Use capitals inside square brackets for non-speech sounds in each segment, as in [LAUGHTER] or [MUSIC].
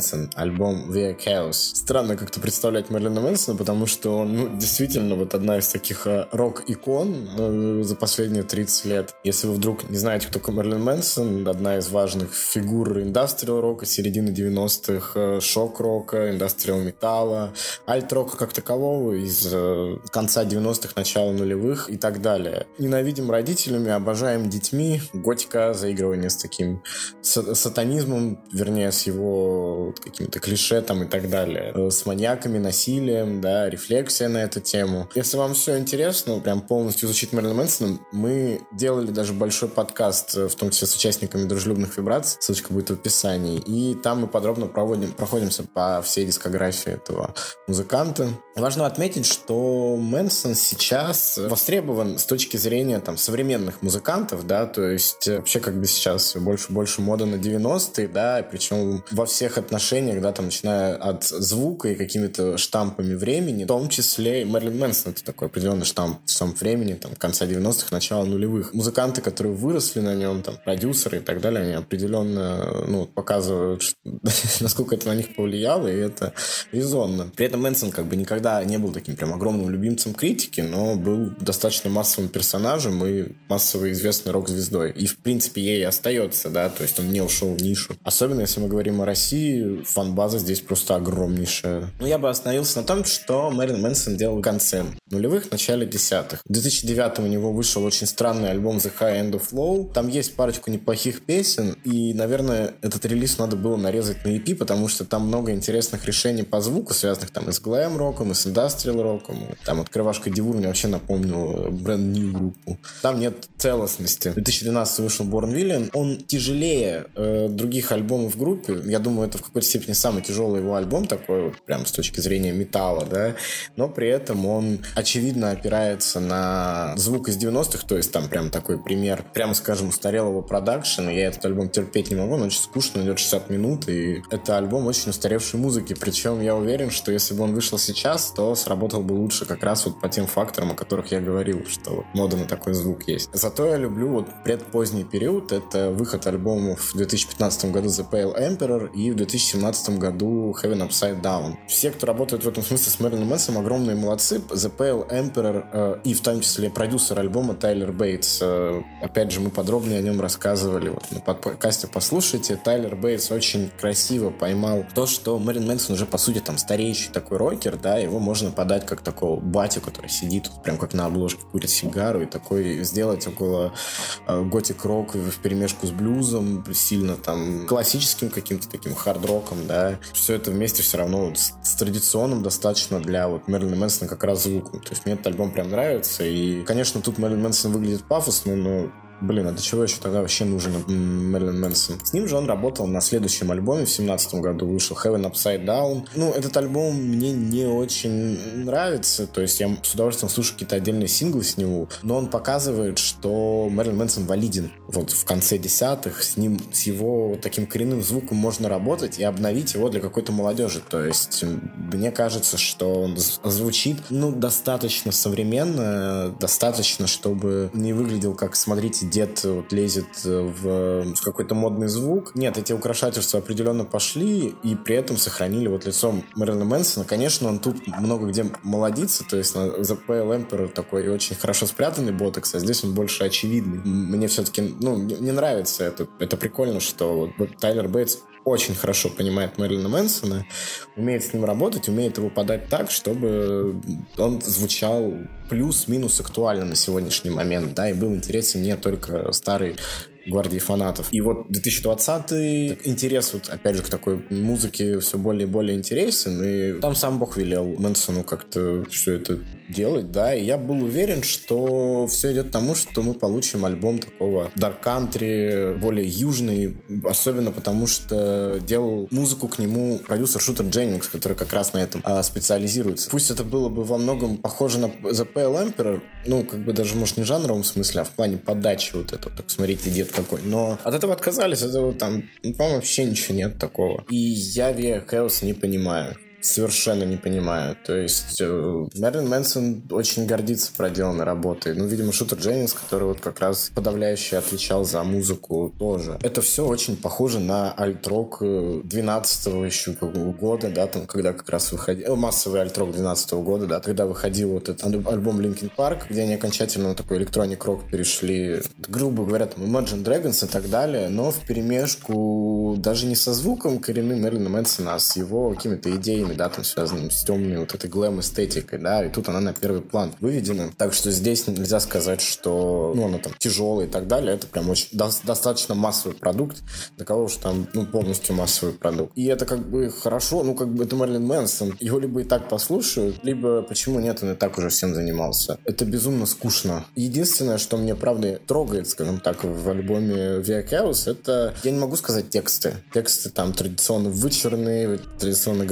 Мэнсон, альбом The Chaos. Странно как-то представлять Мерлина Мэнсона, потому что он ну, действительно вот одна из таких э, рок-икон э, за последние 30 лет. Если вы вдруг не знаете, кто такой Мерлин Мэнсон, одна из важных фигур индастриал рока середины 90-х, э, шок-рока, индастриал металла, альт-рока как такового из конца 90-х, начала нулевых и так далее. Ненавидим родителями, обожаем детьми, готика, заигрывание с таким сатанизмом, вернее, с его какими-то клише там и так далее, э, с маньяками, насилием, да, рефлексия на эту тему. Если вам все интересно, прям полностью изучить Мерлина Мэнсона, мы делали даже большой подкаст, в том числе с участниками дружелюбных вибраций, ссылочка будет в описании, и там мы подробно проводим, проходимся по всей дискографии этого музыканта. Важно отметить, что Мэнсон сейчас востребован с точки зрения там современных музыкантов, да, то есть э, вообще как бы сейчас больше больше мода на 90-е, да, причем во всех отношениях, да, там начиная от звука и какими-то штампами времени, в том числе и Мерлин Мэнсон это такой определенный штамп своем времени, там, конца 90-х, начала нулевых. Музыканты, которые выросли на нем, там, продюсеры и так далее, они определенно, ну, показывают, [LAUGHS] насколько это на них повлияло, и это резонно. При этом Мэнсон как бы никогда не был таким прям огромным любимцем критики, но был достаточно массовым персонажем и массово известной рок-звездой. И, в принципе, ей остается, да, то есть он не ушел в нишу. Особенно, если мы говорим о России, фан-база здесь просто огромнейшая. Ну, я бы остановился на том, что Мэрин Мэнсон делал в конце нулевых, начале десятых. В 2009 у него вышел очень странный альбом The High End of Low. Там есть парочку неплохих песен, и, наверное, этот релиз надо было нарезать на EP, потому что там много интересных решений по звуку, связанных там и с глэм-роком, и с индастриал-роком. Там открывашка Дивур мне вообще напомнил бренд New группу. Там нет целостности. В 2012 вышел Born Villain. Он тяжелее э, других альбомов в группе. Я думаю, это в какой-то степени самый тяжелый его альбом такой, вот, прям с точки зрения металла, да. Но при этом он очевидно опирается на звук из 90-х, то есть там прям такой пример, прямо скажем, устарелого продакшена. Я этот альбом терпеть не могу, он очень скучно, идет 60 минут, и это альбом очень устаревшей музыки. Причем я уверен, что если бы он вышел сейчас, то сработал бы лучше как раз вот по тем факторам, о которых я говорил, что мода на такой звук есть. Зато я люблю вот предпоздний период, это выход альбомов в 2015 году The Pale Emperor и в 2017 году Heaven Upside Down. Все, кто работает в этом смысле с Мэрилин Мэнсом, огромные молодцы. The Pale Emperor э, и в том числе продюсер альбома Тайлер Бейтс. Э, опять же, мы подробнее о нем рассказывали вот, на подкасте послушайте. Тайлер Бейтс очень красиво поймал то, что Мэрин Мэнсон уже, по сути, там стареющий такой рокер, да, его можно подать как такого батю, который сидит прям как на обложке, курит сигару и такой сделать около э, готик-рок в перемешку с блюзом, сильно там классическим каким-то таким хард-роком, да. Все это вместе все равно с, с традиционным достаточно для вот Мэрилина Мэнсона как раз звуком. То есть мне этот альбом прям нравится. И, конечно, тут Мэрилин Мэнсон выглядит пафосно, но Блин, а для чего еще тогда вообще нужен Мэрилин Мэнсон? С ним же он работал на следующем альбоме в семнадцатом году, вышел Heaven Upside Down. Ну, этот альбом мне не очень нравится, то есть я с удовольствием слушаю какие-то отдельные синглы с него, но он показывает, что Мэрилин Мэнсон валиден. Вот в конце десятых с ним, с его таким коренным звуком можно работать и обновить его для какой-то молодежи. То есть мне кажется, что он звучит, ну, достаточно современно, достаточно, чтобы не выглядел как, смотрите, дед вот лезет в какой-то модный звук. Нет, эти украшательства определенно пошли и при этом сохранили вот лицо Мэрилина Мэнсона. Конечно, он тут много где молодится, то есть на The Pale Emperor такой очень хорошо спрятанный ботекс, а здесь он больше очевидный. Мне все-таки, ну, не нравится это. Это прикольно, что вот Тайлер Бейтс очень хорошо понимает Мэрилина Мэнсона, умеет с ним работать, умеет его подать так, чтобы он звучал плюс-минус актуально на сегодняшний момент, да, и был интересен не только старый гвардии фанатов. И вот 2020 интерес вот опять же к такой музыке все более и более интересен, и там сам Бог велел Мэнсону как-то все это делать, да, и я был уверен, что все идет к тому, что мы получим альбом такого dark country, более южный, особенно потому что делал музыку к нему продюсер Шутер Дженнингс, который как раз на этом а, специализируется. Пусть это было бы во многом похоже на The Pale Emperor, ну, как бы даже, может, не жанровом смысле, а в плане подачи вот этого, так смотрите, дед какой. Но от этого отказались, этого там, ну, по-моему, вообще ничего нет такого. И я Виа Chaos не понимаю. Совершенно не понимаю. То есть э, Мэрилин Мэнсон очень гордится проделанной работой. Ну, видимо, Шутер Дженнинс, который вот как раз подавляюще отвечал за музыку тоже. Это все очень похоже на альт-рок 12 еще года, да, там, когда как раз выходил, массовый альт-рок 12 года, да, когда выходил вот этот альбом Linkin Park, где они окончательно на такой электроник рок перешли, грубо говоря, там Imagine Dragons и так далее, но в перемешку даже не со звуком коренным Мерлина Мэнсона, а с его какими-то идеями, да, там связанными с темными вот этой глэм-эстетикой, да, и тут она на первый план выведена. Так что здесь нельзя сказать, что, ну, она там тяжелая и так далее, это прям очень до достаточно массовый продукт, для кого уж там, ну, полностью массовый продукт. И это как бы хорошо, ну, как бы это Мерлин Мэнсон, его либо и так послушают, либо почему нет, он и так уже всем занимался. Это безумно скучно. Единственное, что мне, правда, трогает, скажем так, в альбоме Via Chaos, это, я не могу сказать тексты. Тексты там традиционно вычурные, традиционно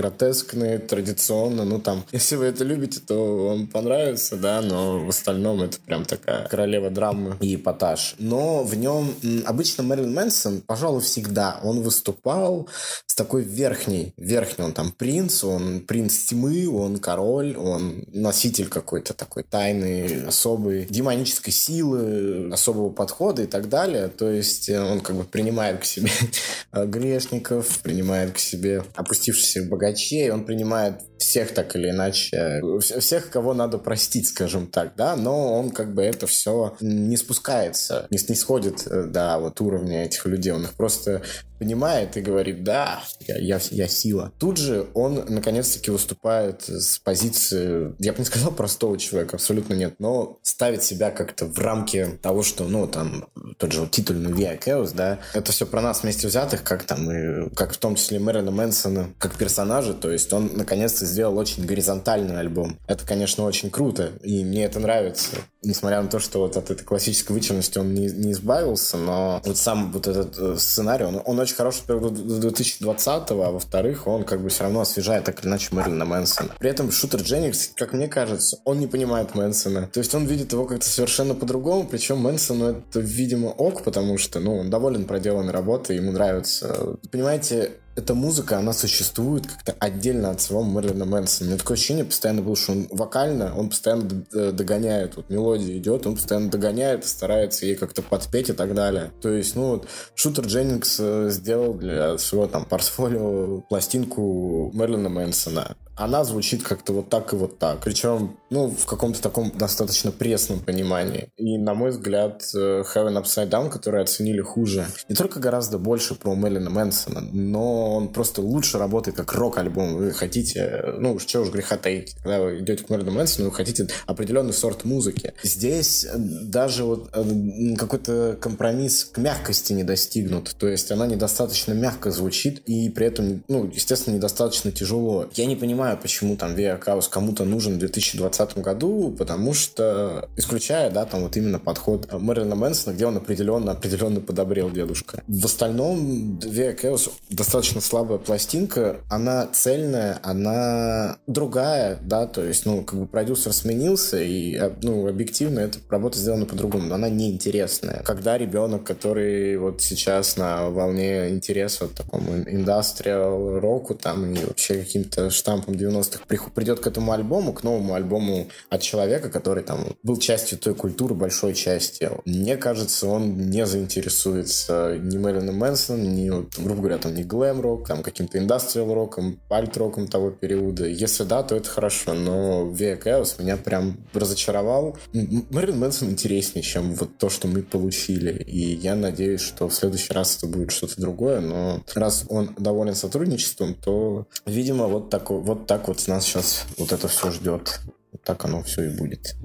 гротескные, традиционно, ну там, [LAUGHS] если вы это любите, то вам понравится, да, но в остальном это прям такая королева драмы и эпатаж. Но в нем обычно Мэрилин Мэнсон, пожалуй, всегда, он выступал с такой верхней, верхней, он там принц, он принц тьмы, он король, он носитель какой-то такой тайны, особой демонической силы, особого подхода и так далее. То есть э, он как бы принимает к себе [LAUGHS] грешников, принимает к себе опустившихся богачей, он принимает всех так или иначе, всех, кого надо простить, скажем так, да, но он как бы это все не спускается, не снисходит э, до вот уровня этих людей, он их просто понимает и говорит, да, я, я, я сила. Тут же он наконец-таки выступает с позиции, я бы не сказал простого человека, абсолютно нет, но ставит себя как-то в рамки того, что, ну, там, тот же вот титульный Via Chaos, да, это все про нас вместе взятых, как там, и, как в том числе Мэрина Мэнсона, как персонажа, то есть он наконец-то сделал очень горизонтальный альбом. Это, конечно, очень круто, и мне это нравится. Несмотря на то, что вот от этой классической вычурности он не, не избавился, но вот сам вот этот э, сценарий, он, он очень хороший, во-первых, до 2020-го, а во-вторых, он как бы все равно освежает так или иначе Мэрилина Мэнсона. При этом Шутер Дженнингс, как мне кажется, он не понимает Мэнсона. То есть он видит его как-то совершенно по-другому, причем Мэнсону это, видимо, ок, потому что, ну, он доволен проделанной работой, ему нравится. Понимаете, эта музыка, она существует как-то отдельно от самого Мерлина Мэнсона. У меня такое ощущение постоянно было, что он вокально, он постоянно догоняет. Вот мелодия идет, он постоянно догоняет старается ей как-то подпеть и так далее. То есть, ну вот, Шутер Дженнингс э, сделал для своего там портфолио пластинку Мерлина Мэнсона она звучит как-то вот так и вот так. Причем, ну, в каком-то таком достаточно пресном понимании. И, на мой взгляд, э, Heaven Upside Down, который оценили хуже, не только гораздо больше про Мелина Мэнсона, но он просто лучше работает как рок-альбом. Вы хотите, ну, уж чего уж греха таить, когда вы идете к Мелину Мэнсону, вы хотите определенный сорт музыки. Здесь даже вот э, какой-то компромисс к мягкости не достигнут. То есть она недостаточно мягко звучит и при этом, ну, естественно, недостаточно тяжело. Я не понимаю, понимаю, почему там VR Chaos кому-то нужен в 2020 году, потому что, исключая, да, там вот именно подход Мэрилина Мэнсона, где он определенно, определенно подобрел дедушка. В остальном VR Chaos достаточно слабая пластинка, она цельная, она другая, да, то есть, ну, как бы продюсер сменился, и, ну, объективно эта работа сделана по-другому, но она неинтересная. Когда ребенок, который вот сейчас на волне интереса такому индастриал року там и вообще каким-то штампом 90-х придет к этому альбому, к новому альбому от человека, который там был частью той культуры, большой части. Мне кажется, он не заинтересуется ни Мэрилином Мэнсоном, ни, вот, грубо говоря, там, ни глэм-рок, там, каким-то индастриал-роком, пальт-роком того периода. Если да, то это хорошо, но Via Chaos меня прям разочаровал. Мэрилин Мэнсон интереснее, чем вот то, что мы получили. И я надеюсь, что в следующий раз это будет что-то другое, но раз он доволен сотрудничеством, то, видимо, вот такой, вот так вот нас сейчас вот это все ждет. Вот так оно все и будет.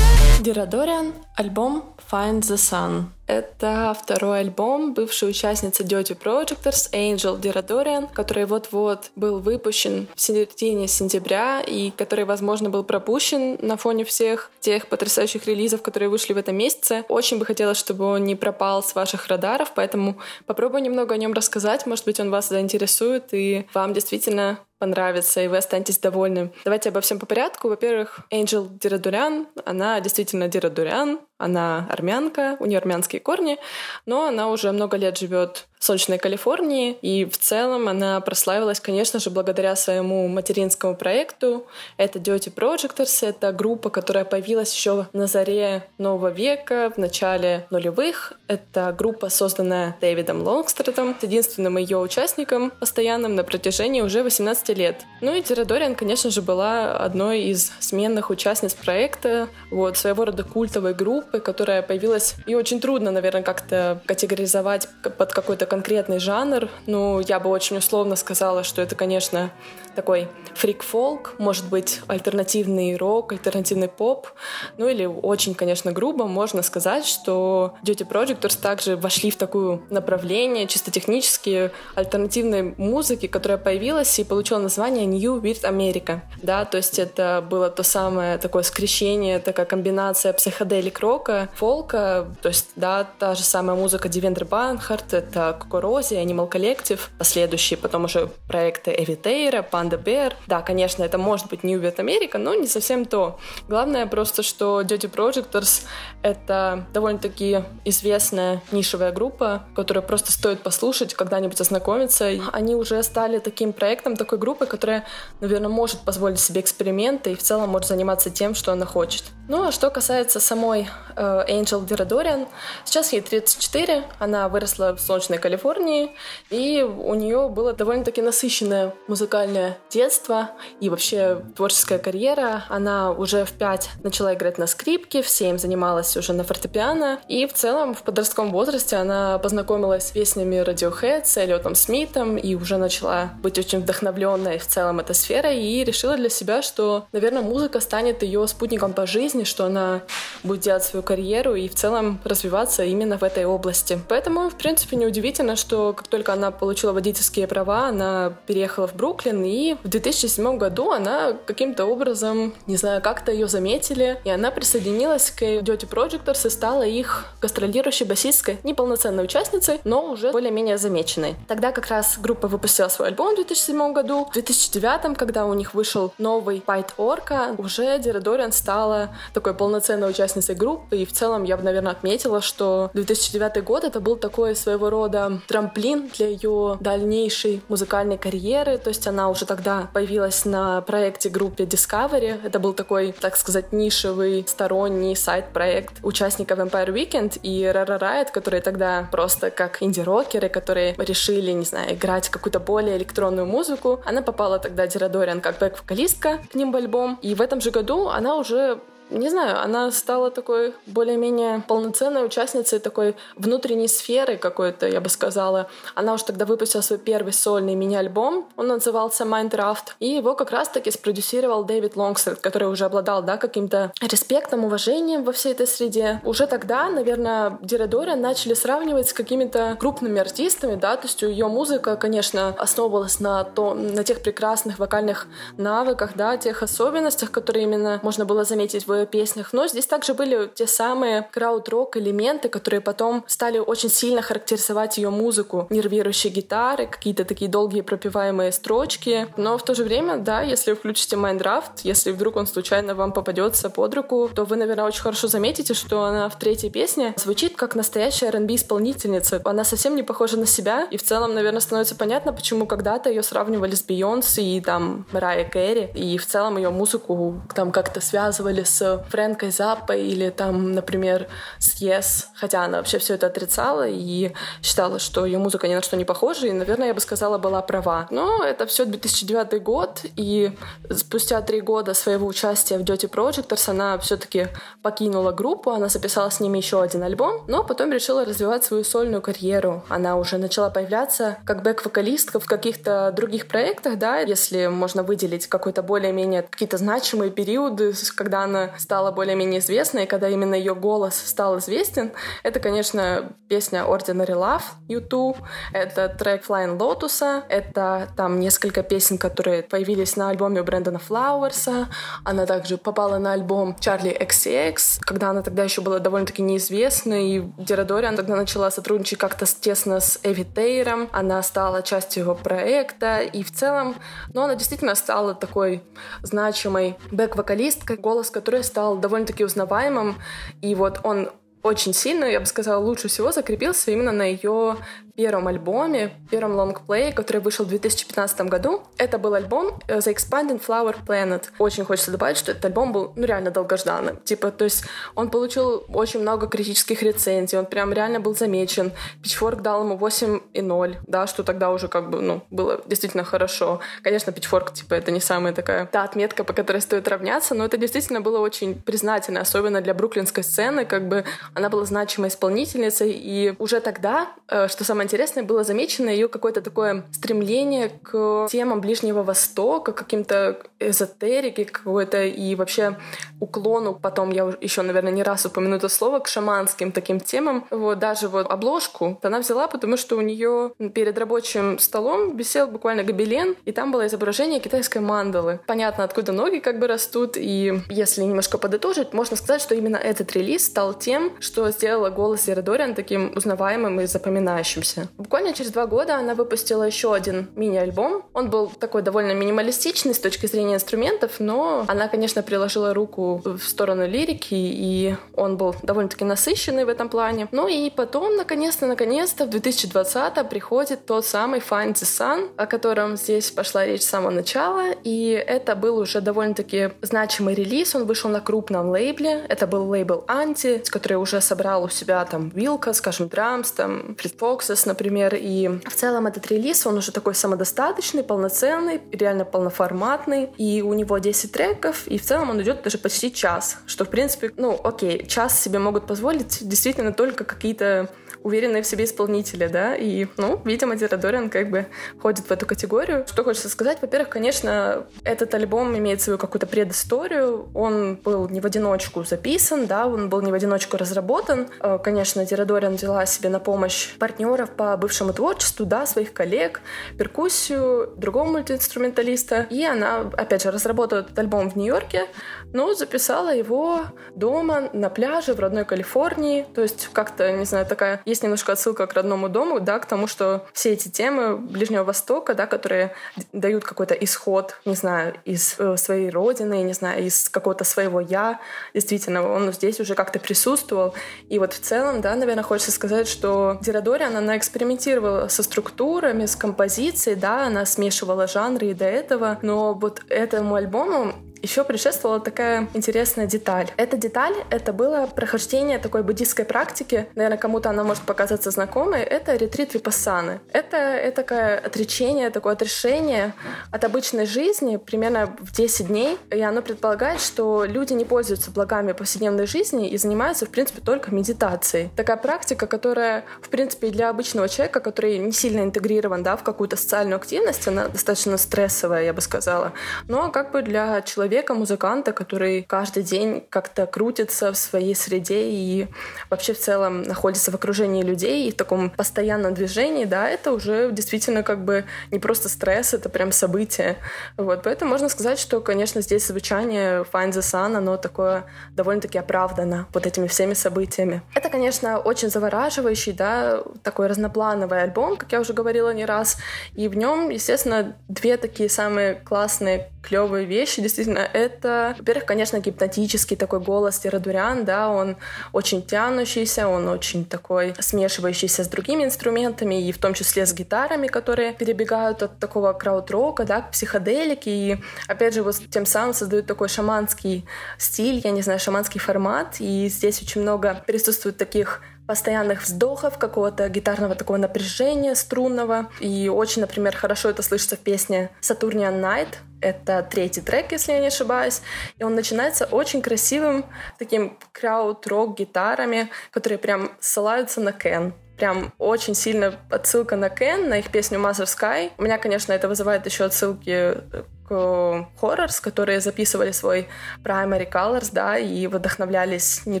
Дирадориан, альбом Find the Sun. Это второй альбом бывшей участницы Dirty Projectors Angel Дирадориан, который вот-вот был выпущен в середине сентября и который, возможно, был пропущен на фоне всех тех потрясающих релизов, которые вышли в этом месяце. Очень бы хотелось, чтобы он не пропал с ваших радаров, поэтому попробую немного о нем рассказать. Может быть, он вас заинтересует и вам действительно понравится, и вы останетесь довольны. Давайте обо всем по порядку. Во-первых, Angel Дирадуриан, она действительно Дирадуриан, Она армянка, у нее армянские корни, но она уже много лет живет солнечной Калифорнии. И в целом она прославилась, конечно же, благодаря своему материнскому проекту. Это Dirty Projectors, это группа, которая появилась еще на заре нового века, в начале нулевых. Это группа, созданная Дэвидом Лонгстредом, единственным ее участником, постоянным на протяжении уже 18 лет. Ну и Тира Дориан, конечно же, была одной из сменных участниц проекта, вот, своего рода культовой группы, которая появилась, и очень трудно, наверное, как-то категоризовать под какой-то конкретный жанр. Ну, я бы очень условно сказала, что это, конечно, такой фрик-фолк, может быть, альтернативный рок, альтернативный поп. Ну или очень, конечно, грубо можно сказать, что Duty Projectors также вошли в такое направление чисто технически альтернативной музыки, которая появилась и получила название New Weird America. Да, то есть это было то самое такое скрещение, такая комбинация психоделик рока, фолка, то есть, да, та же самая музыка Дивендер Банхарт, это Кокорози, Animal Collective, последующие потом уже проекты Эвитейра, Panda Bear. Да, конечно, это может быть New Wet America, но не совсем то. Главное просто, что Dirty Projectors — это довольно-таки известная нишевая группа, которую просто стоит послушать, когда-нибудь ознакомиться. Они уже стали таким проектом, такой группой, которая, наверное, может позволить себе эксперименты и в целом может заниматься тем, что она хочет. Ну, а что касается самой э, Angel Дирадориан, сейчас ей 34, она выросла в солнечной Калифорнии, и у нее было довольно-таки насыщенное музыкальное детство и вообще творческая карьера. Она уже в 5 начала играть на скрипке, в 7 занималась уже на фортепиано, и в целом в подростковом возрасте она познакомилась с песнями Radiohead, с Эллиотом Смитом, и уже начала быть очень вдохновленной в целом этой сферой, и решила для себя, что, наверное, музыка станет ее спутником по жизни, что она будет делать свою карьеру и в целом развиваться именно в этой области. Поэтому, в принципе, неудивительно, что как только она получила водительские права, она переехала в Бруклин, и в 2007 году она каким-то образом, не знаю, как-то ее заметили, и она присоединилась к Dirty Projectors и стала их гастролирующей басистской, неполноценной участницей, но уже более-менее замеченной. Тогда как раз группа выпустила свой альбом в 2007 году. В 2009, когда у них вышел новый Fight Orca, уже Дира Дориан стала такой полноценной участницей группы. И в целом я бы, наверное, отметила, что 2009 год это был такой своего рода трамплин для ее дальнейшей музыкальной карьеры. То есть она уже тогда появилась на проекте группе Discovery. Это был такой, так сказать, нишевый сторонний сайт-проект участников Empire Weekend и Rara Riot, которые тогда просто как инди-рокеры, которые решили, не знаю, играть какую-то более электронную музыку. Она попала тогда Дирадориан как бэк-вокалистка к ним в альбом. И в этом же году она уже не знаю, она стала такой более-менее полноценной участницей такой внутренней сферы какой-то, я бы сказала. Она уже тогда выпустила свой первый сольный мини-альбом, он назывался Minecraft, и его как раз-таки спродюсировал Дэвид Лонгстрит, который уже обладал, да, каким-то респектом, уважением во всей этой среде. Уже тогда, наверное, Дирадора начали сравнивать с какими-то крупными артистами, да, то есть ее музыка, конечно, основывалась на, то, на тех прекрасных вокальных навыках, да, тех особенностях, которые именно можно было заметить в песнях. Но здесь также были те самые краут-рок элементы, которые потом стали очень сильно характеризовать ее музыку. Нервирующие гитары, какие-то такие долгие пропеваемые строчки. Но в то же время, да, если вы включите Майндрафт, если вдруг он случайно вам попадется под руку, то вы, наверное, очень хорошо заметите, что она в третьей песне звучит как настоящая R&B исполнительница. Она совсем не похожа на себя, и в целом, наверное, становится понятно, почему когда-то ее сравнивали с Бейонсе и там Мэрайя Кэрри, и в целом ее музыку там как-то связывали с Фрэнкой Заппой или там, например, с Yes, хотя она вообще все это отрицала и считала, что ее музыка ни на что не похожа, и, наверное, я бы сказала, была права. Но это все 2009 год, и спустя три года своего участия в Dirty Projectors она все-таки покинула группу, она записала с ними еще один альбом, но потом решила развивать свою сольную карьеру. Она уже начала появляться как бэк-вокалистка в каких-то других проектах, да, если можно выделить какой-то более-менее какие-то значимые периоды, когда она стала более-менее известной, когда именно ее голос стал известен, это, конечно, песня Ordinary Love U2, это трек Flying Lotus, это там несколько песен, которые появились на альбоме у Брэндона Флауэрса, она также попала на альбом Charlie XCX, когда она тогда еще была довольно-таки неизвестной, и Дирадориан тогда начала сотрудничать как-то тесно с Эви Тейром, она стала частью его проекта, и в целом, ну, она действительно стала такой значимой бэк-вокалисткой, голос которой стал довольно-таки узнаваемым, и вот он очень сильно, я бы сказала, лучше всего закрепился именно на ее первом альбоме, первом лонгплее, который вышел в 2015 году. Это был альбом э, The Expanding Flower Planet. Очень хочется добавить, что этот альбом был ну, реально долгожданным. Типа, то есть он получил очень много критических рецензий, он прям реально был замечен. Pitchfork дал ему 8,0, да, что тогда уже как бы, ну, было действительно хорошо. Конечно, Pitchfork, типа, это не самая такая та отметка, по которой стоит равняться, но это действительно было очень признательно, особенно для бруклинской сцены, как бы она была значимой исполнительницей, и уже тогда, э, что самое интересное, было замечено ее какое-то такое стремление к темам Ближнего Востока, каким-то эзотерике какой-то и вообще уклону, потом я еще, наверное, не раз упомяну это слово, к шаманским таким темам. Вот даже вот обложку она взяла, потому что у нее перед рабочим столом висел буквально гобелен, и там было изображение китайской мандалы. Понятно, откуда ноги как бы растут, и если немножко подытожить, можно сказать, что именно этот релиз стал тем, что сделало голос Зера Дориан таким узнаваемым и запоминающимся. Буквально через два года она выпустила еще один мини-альбом. Он был такой довольно минималистичный с точки зрения инструментов, но она, конечно, приложила руку в сторону лирики, и он был довольно-таки насыщенный в этом плане. Ну и потом, наконец-то, наконец-то, в 2020 приходит тот самый Find the Sun, о котором здесь пошла речь с самого начала, и это был уже довольно-таки значимый релиз, он вышел на крупном лейбле, это был лейбл Анти, который уже собрал у себя там Вилка, скажем, Драмс, там Фрид Фоксес, например, и в целом этот релиз, он уже такой самодостаточный, полноценный, реально полноформатный, и у него 10 треков, и в целом он идет даже почти час, что, в принципе, ну, окей, час себе могут позволить действительно только какие-то уверенные в себе исполнители, да, и, ну, видимо, Дирадориан как бы входит в эту категорию. Что хочется сказать? Во-первых, конечно, этот альбом имеет свою какую-то предысторию, он был не в одиночку записан, да, он был не в одиночку разработан. Э, конечно, Дирадориан взяла себе на помощь партнеров по бывшему творчеству, да, своих коллег, перкуссию, другого мультиинструменталиста, и она, опять же, разработала этот альбом в Нью-Йорке, но записала его дома на пляже в родной Калифорнии, то есть как-то, не знаю, такая есть немножко отсылка к родному дому, да, к тому, что все эти темы Ближнего Востока, да, которые дают какой-то исход, не знаю, из э, своей родины, не знаю, из какого-то своего я, действительно, он здесь уже как-то присутствовал. И вот в целом, да, наверное, хочется сказать, что Дирадориан, она экспериментировала со структурами, с композицией, да, она смешивала жанры и до этого, но вот этому альбому еще предшествовала такая интересная деталь. Эта деталь — это было прохождение такой буддийской практики. Наверное, кому-то она может показаться знакомой. Это ретрит випассаны. Это, это такое отречение, такое отрешение от обычной жизни примерно в 10 дней. И оно предполагает, что люди не пользуются благами повседневной жизни и занимаются, в принципе, только медитацией. Такая практика, которая, в принципе, для обычного человека, который не сильно интегрирован да, в какую-то социальную активность, она достаточно стрессовая, я бы сказала. Но как бы для человека человека, музыканта, который каждый день как-то крутится в своей среде и вообще в целом находится в окружении людей и в таком постоянном движении, да, это уже действительно как бы не просто стресс, это прям событие. Вот, поэтому можно сказать, что, конечно, здесь звучание Find the Sun, оно такое довольно-таки оправдано вот этими всеми событиями. Это, конечно, очень завораживающий, да, такой разноплановый альбом, как я уже говорила не раз, и в нем, естественно, две такие самые классные, клевые вещи, действительно, это, во-первых, конечно, гипнотический такой голос Терадурян, да, он очень тянущийся, он очень такой смешивающийся с другими инструментами, и в том числе с гитарами, которые перебегают от такого крауд-рока, да, к психоделике, и, опять же, вот тем самым создают такой шаманский стиль, я не знаю, шаманский формат, и здесь очень много присутствует таких постоянных вздохов, какого-то гитарного такого напряжения струнного. И очень, например, хорошо это слышится в песне Saturnian Night. Это третий трек, если я не ошибаюсь. И он начинается очень красивым таким крауд-рок гитарами, которые прям ссылаются на Кен прям очень сильно отсылка на Кен, на их песню Mother Sky. У меня, конечно, это вызывает еще отсылки к Horrors, которые записывали свой Primary Colors, да, и вдохновлялись не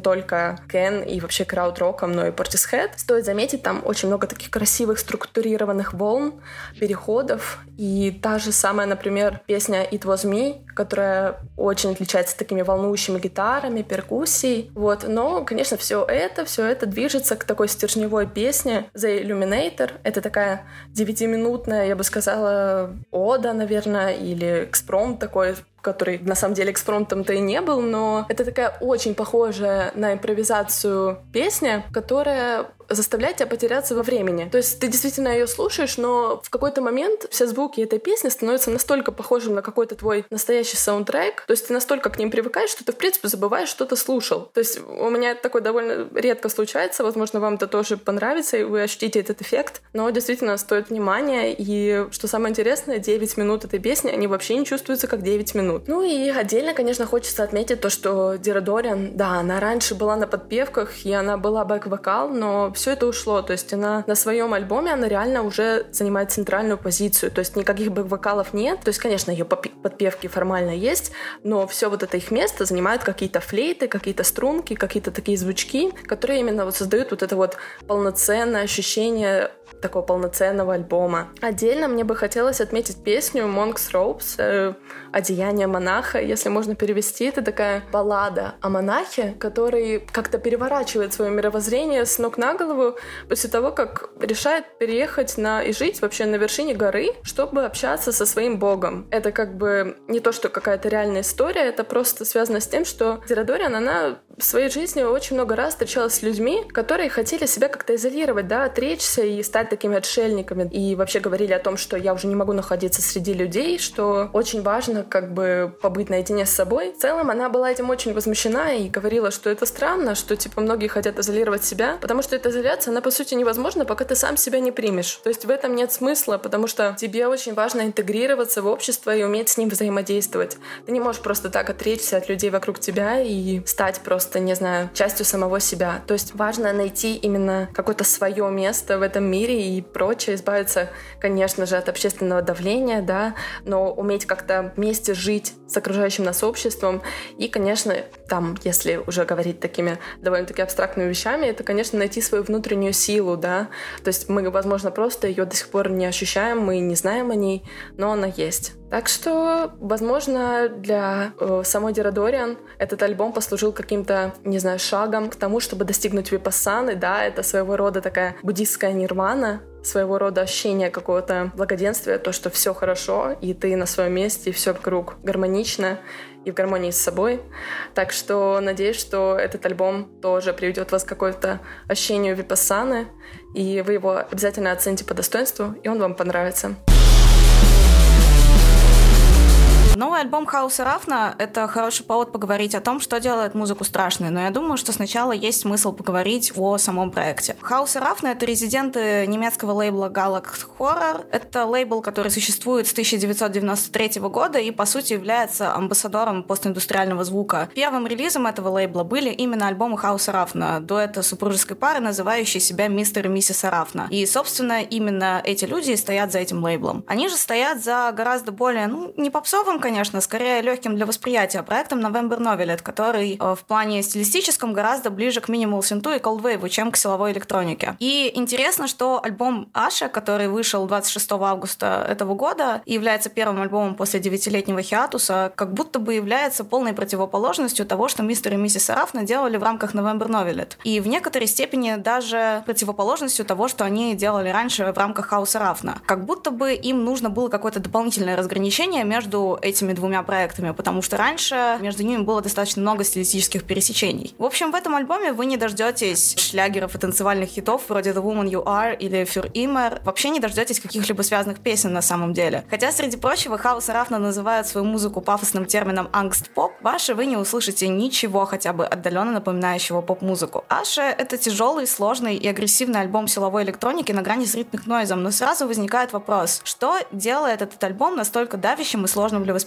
только Кен и вообще крауд-роком, но и Portishead. Стоит заметить, там очень много таких красивых структурированных волн, переходов, и та же самая, например, песня It Was Me, которая очень отличается такими волнующими гитарами, перкуссией, вот, но, конечно, все это, все это движется к такой стержневой песне The Illuminator. Это такая девятиминутная, я бы сказала, ода, наверное, или экспром такой который на самом деле экспромтом-то и не был, но это такая очень похожая на импровизацию песня, которая заставляет тебя потеряться во времени. То есть ты действительно ее слушаешь, но в какой-то момент все звуки этой песни становятся настолько похожим на какой-то твой настоящий саундтрек, то есть ты настолько к ним привыкаешь, что ты, в принципе, забываешь, что ты слушал. То есть у меня это такое довольно редко случается, возможно, вам это тоже понравится, и вы ощутите этот эффект, но действительно стоит внимания, и что самое интересное, 9 минут этой песни, они вообще не чувствуются как 9 минут. Ну и отдельно, конечно, хочется отметить то, что Дира Дориан, да, она раньше была на подпевках, и она была бэк-вокал, но все это ушло. То есть она на своем альбоме, она реально уже занимает центральную позицию. То есть никаких бэк-вокалов нет. То есть, конечно, ее подпевки формально есть, но все вот это их место занимают какие-то флейты, какие-то струнки, какие-то такие звучки, которые именно вот создают вот это вот полноценное ощущение такого полноценного альбома. Отдельно мне бы хотелось отметить песню Monks Ropes э, «Одеяние монаха». Если можно перевести, это такая баллада о монахе, который как-то переворачивает свое мировоззрение с ног на голову после того, как решает переехать на и жить вообще на вершине горы, чтобы общаться со своим богом. Это как бы не то, что какая-то реальная история, это просто связано с тем, что Зирадориан, она в своей жизни очень много раз встречалась с людьми, которые хотели себя как-то изолировать, да, отречься и стать такими отшельниками. И вообще говорили о том, что я уже не могу находиться среди людей, что очень важно как бы побыть наедине с собой. В целом она была этим очень возмущена и говорила, что это странно, что типа многие хотят изолировать себя, потому что эта изоляция, она по сути невозможна, пока ты сам себя не примешь. То есть в этом нет смысла, потому что тебе очень важно интегрироваться в общество и уметь с ним взаимодействовать. Ты не можешь просто так отречься от людей вокруг тебя и стать просто, не знаю, частью самого себя. То есть важно найти именно какое-то свое место в этом мире и прочее, избавиться, конечно же, от общественного давления, да, но уметь как-то вместе жить с окружающим нас обществом. И, конечно, там, если уже говорить такими довольно-таки абстрактными вещами, это, конечно, найти свою внутреннюю силу, да. То есть мы, возможно, просто ее до сих пор не ощущаем, мы не знаем о ней, но она есть. Так что, возможно, для э, самой Дирадориан этот альбом послужил каким-то, не знаю, шагом к тому, чтобы достигнуть випассаны, да, это своего рода такая буддистская нирвана, своего рода ощущение какого-то благоденствия, то, что все хорошо, и ты на своем месте, и все вокруг гармонично, и в гармонии с собой. Так что надеюсь, что этот альбом тоже приведет вас к какое-то ощущению випассаны, и вы его обязательно оцените по достоинству, и он вам понравится. Новый альбом Хауса Рафна — это хороший повод поговорить о том, что делает музыку страшной, но я думаю, что сначала есть смысл поговорить о самом проекте. Хауса Рафна — это резиденты немецкого лейбла Galax Horror. Это лейбл, который существует с 1993 года и, по сути, является амбассадором постиндустриального звука. Первым релизом этого лейбла были именно альбомы Хауса Рафна, дуэта супружеской пары, называющей себя Мистер и Миссис Рафна. И, собственно, именно эти люди стоят за этим лейблом. Они же стоят за гораздо более, ну, не попсовым, конечно, скорее легким для восприятия проектом November Novelet, который э, в плане стилистическом гораздо ближе к минимал синту и колдвейву, чем к силовой электронике. И интересно, что альбом Аша, который вышел 26 августа этого года является первым альбомом после девятилетнего хиатуса, как будто бы является полной противоположностью того, что мистер и миссис Арафна делали в рамках November Novelet. И в некоторой степени даже противоположностью того, что они делали раньше в рамках Хауса Рафна. Как будто бы им нужно было какое-то дополнительное разграничение между этими двумя проектами, потому что раньше между ними было достаточно много стилистических пересечений. В общем, в этом альбоме вы не дождетесь шлягеров и танцевальных хитов вроде The Woman You Are или Für Immer. Вообще не дождетесь каких-либо связанных песен на самом деле. Хотя, среди прочего, Хаус и Рафна называют свою музыку пафосным термином angst-pop, в Аше вы не услышите ничего хотя бы отдаленно напоминающего поп-музыку. Аша — это тяжелый, сложный и агрессивный альбом силовой электроники на грани с rhythmic noise ом, но сразу возникает вопрос, что делает этот альбом настолько давящим и сложным для восприятия.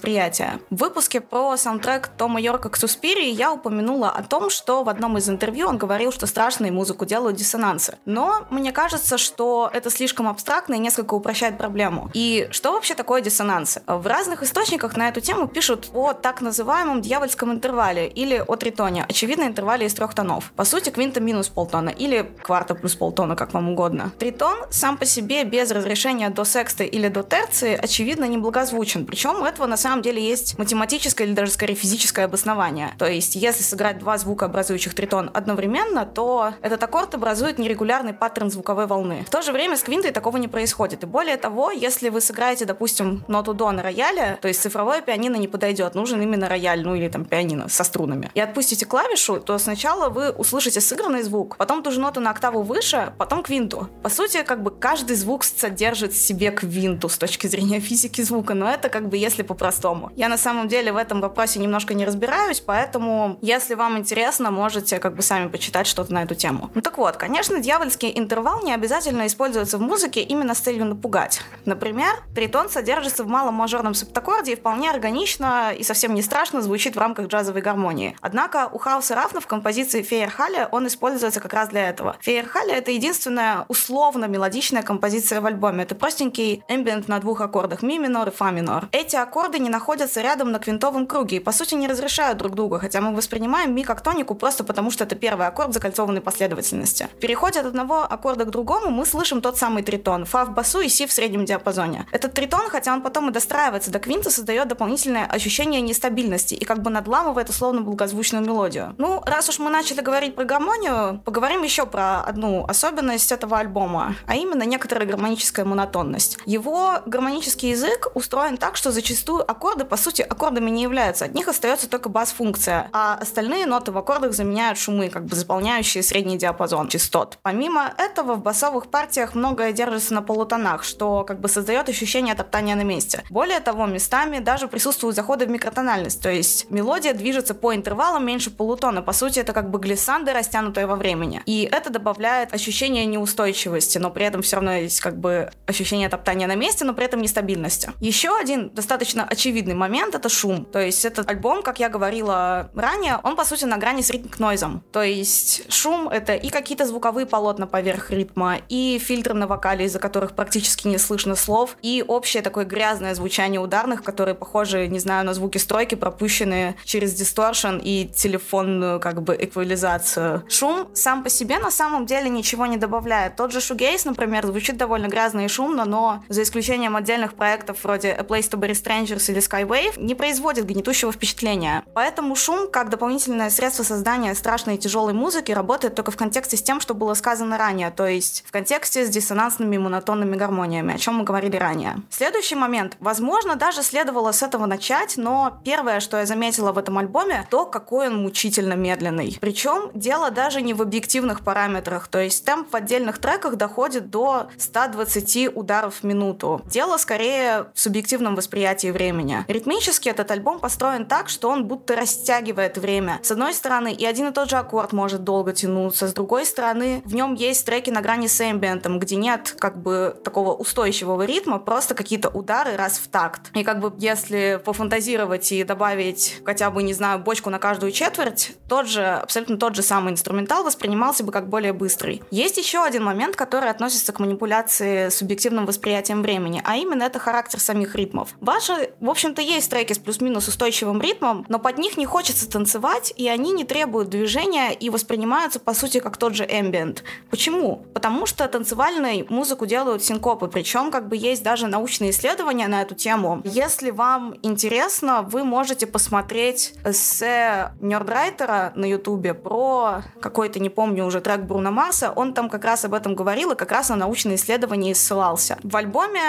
В выпуске про саундтрек Тома Йорка к Суспирии я упомянула о том, что в одном из интервью он говорил, что страшной музыку делают диссонансы. Но мне кажется, что это слишком абстрактно и несколько упрощает проблему. И что вообще такое диссонансы? В разных источниках на эту тему пишут о так называемом дьявольском интервале или о тритоне, очевидно, интервале из трех тонов. По сути, квинта минус полтона или кварта плюс полтона, как вам угодно. Тритон сам по себе без разрешения до секста или до терции, очевидно, неблагозвучен. Причем этого на самом деле есть математическое или даже скорее физическое обоснование. То есть, если сыграть два звукообразующих тритон одновременно, то этот аккорд образует нерегулярный паттерн звуковой волны. В то же время с квинтой такого не происходит. И более того, если вы сыграете, допустим, ноту до на рояле, то есть цифровое пианино не подойдет, нужен именно рояль, ну или там пианино со струнами. И отпустите клавишу, то сначала вы услышите сыгранный звук, потом ту же ноту на октаву выше, потом квинту. По сути, как бы каждый звук содержит в себе квинту с точки зрения физики звука, но это как бы если по-простому. Я на самом деле в этом вопросе немножко не разбираюсь, поэтому если вам интересно, можете как бы сами почитать что-то на эту тему. Ну так вот, конечно, дьявольский интервал не обязательно используется в музыке именно с целью напугать. Например, тритон содержится в малом мажорном септаккорде и вполне органично и совсем не страшно звучит в рамках джазовой гармонии. Однако у Хауса Рафна в композиции Фейерхале он используется как раз для этого. Фейерхале — это единственная условно мелодичная композиция в альбоме. Это простенький эмбиент на двух аккордах ми минор и фа минор. Эти аккорды не находятся рядом на квинтовом круге и по сути не разрешают друг друга, хотя мы воспринимаем ми как тонику просто потому, что это первый аккорд закольцованной последовательности. В переходе от одного аккорда к другому мы слышим тот самый тритон, фа в басу и си в среднем диапазоне. Этот тритон, хотя он потом и достраивается до квинта, создает дополнительное ощущение нестабильности и как бы надламывает условно благозвучную мелодию. Ну, раз уж мы начали говорить про гармонию, поговорим еще про одну особенность этого альбома, а именно некоторая гармоническая монотонность. Его гармонический язык устроен так, что зачастую аккорды, по сути, аккордами не являются. От них остается только бас-функция, а остальные ноты в аккордах заменяют шумы, как бы заполняющие средний диапазон частот. Помимо этого, в басовых партиях многое держится на полутонах, что как бы создает ощущение топтания на месте. Более того, местами даже присутствуют заходы в микротональность, то есть мелодия движется по интервалам меньше полутона. По сути, это как бы глиссанда, растянутая во времени. И это добавляет ощущение неустойчивости, но при этом все равно есть как бы ощущение топтания на месте, но при этом нестабильности. Еще один достаточно очевидный момент — это шум. То есть этот альбом, как я говорила ранее, он, по сути, на грани с ритм-нойзом. То есть шум — это и какие-то звуковые полотна поверх ритма, и фильтры на вокале, из-за которых практически не слышно слов, и общее такое грязное звучание ударных, которые похожи, не знаю, на звуки стройки, пропущенные через дисторшн и телефонную как бы эквализацию. Шум сам по себе на самом деле ничего не добавляет. Тот же шугейс, например, звучит довольно грязно и шумно, но за исключением отдельных проектов вроде A Place to Bury Strangers или Skywave, не производит гнетущего впечатления. Поэтому шум, как дополнительное средство создания страшной и тяжелой музыки, работает только в контексте с тем, что было сказано ранее, то есть в контексте с диссонансными монотонными гармониями, о чем мы говорили ранее. Следующий момент. Возможно, даже следовало с этого начать, но первое, что я заметила в этом альбоме, то, какой он мучительно медленный. Причем дело даже не в объективных параметрах, то есть темп в отдельных треках доходит до 120 ударов в минуту. Дело скорее в субъективном восприятии времени. Ритмически этот альбом построен так, что он будто растягивает время. С одной стороны, и один и тот же аккорд может долго тянуться, с другой стороны, в нем есть треки на грани с эмбиентом, где нет как бы такого устойчивого ритма, просто какие-то удары раз в такт. И как бы если пофантазировать и добавить хотя бы, не знаю, бочку на каждую четверть, тот же, абсолютно тот же самый инструментал воспринимался бы как более быстрый. Есть еще один момент, который относится к манипуляции субъективным восприятием времени, а именно это характер самих ритмов. Ваши, в общем-то, есть треки с плюс-минус устойчивым ритмом, но под них не хочется танцевать, и они не требуют движения и воспринимаются, по сути, как тот же эмбиент. Почему? Потому что танцевальную музыку делают синкопы, причем как бы есть даже научные исследования на эту тему. Если вам интересно, вы можете посмотреть эссе Нердрайтера на ютубе про какой-то, не помню уже, трек Бруно Марса. Он там как раз об этом говорил и как раз на научные исследования ссылался. В альбоме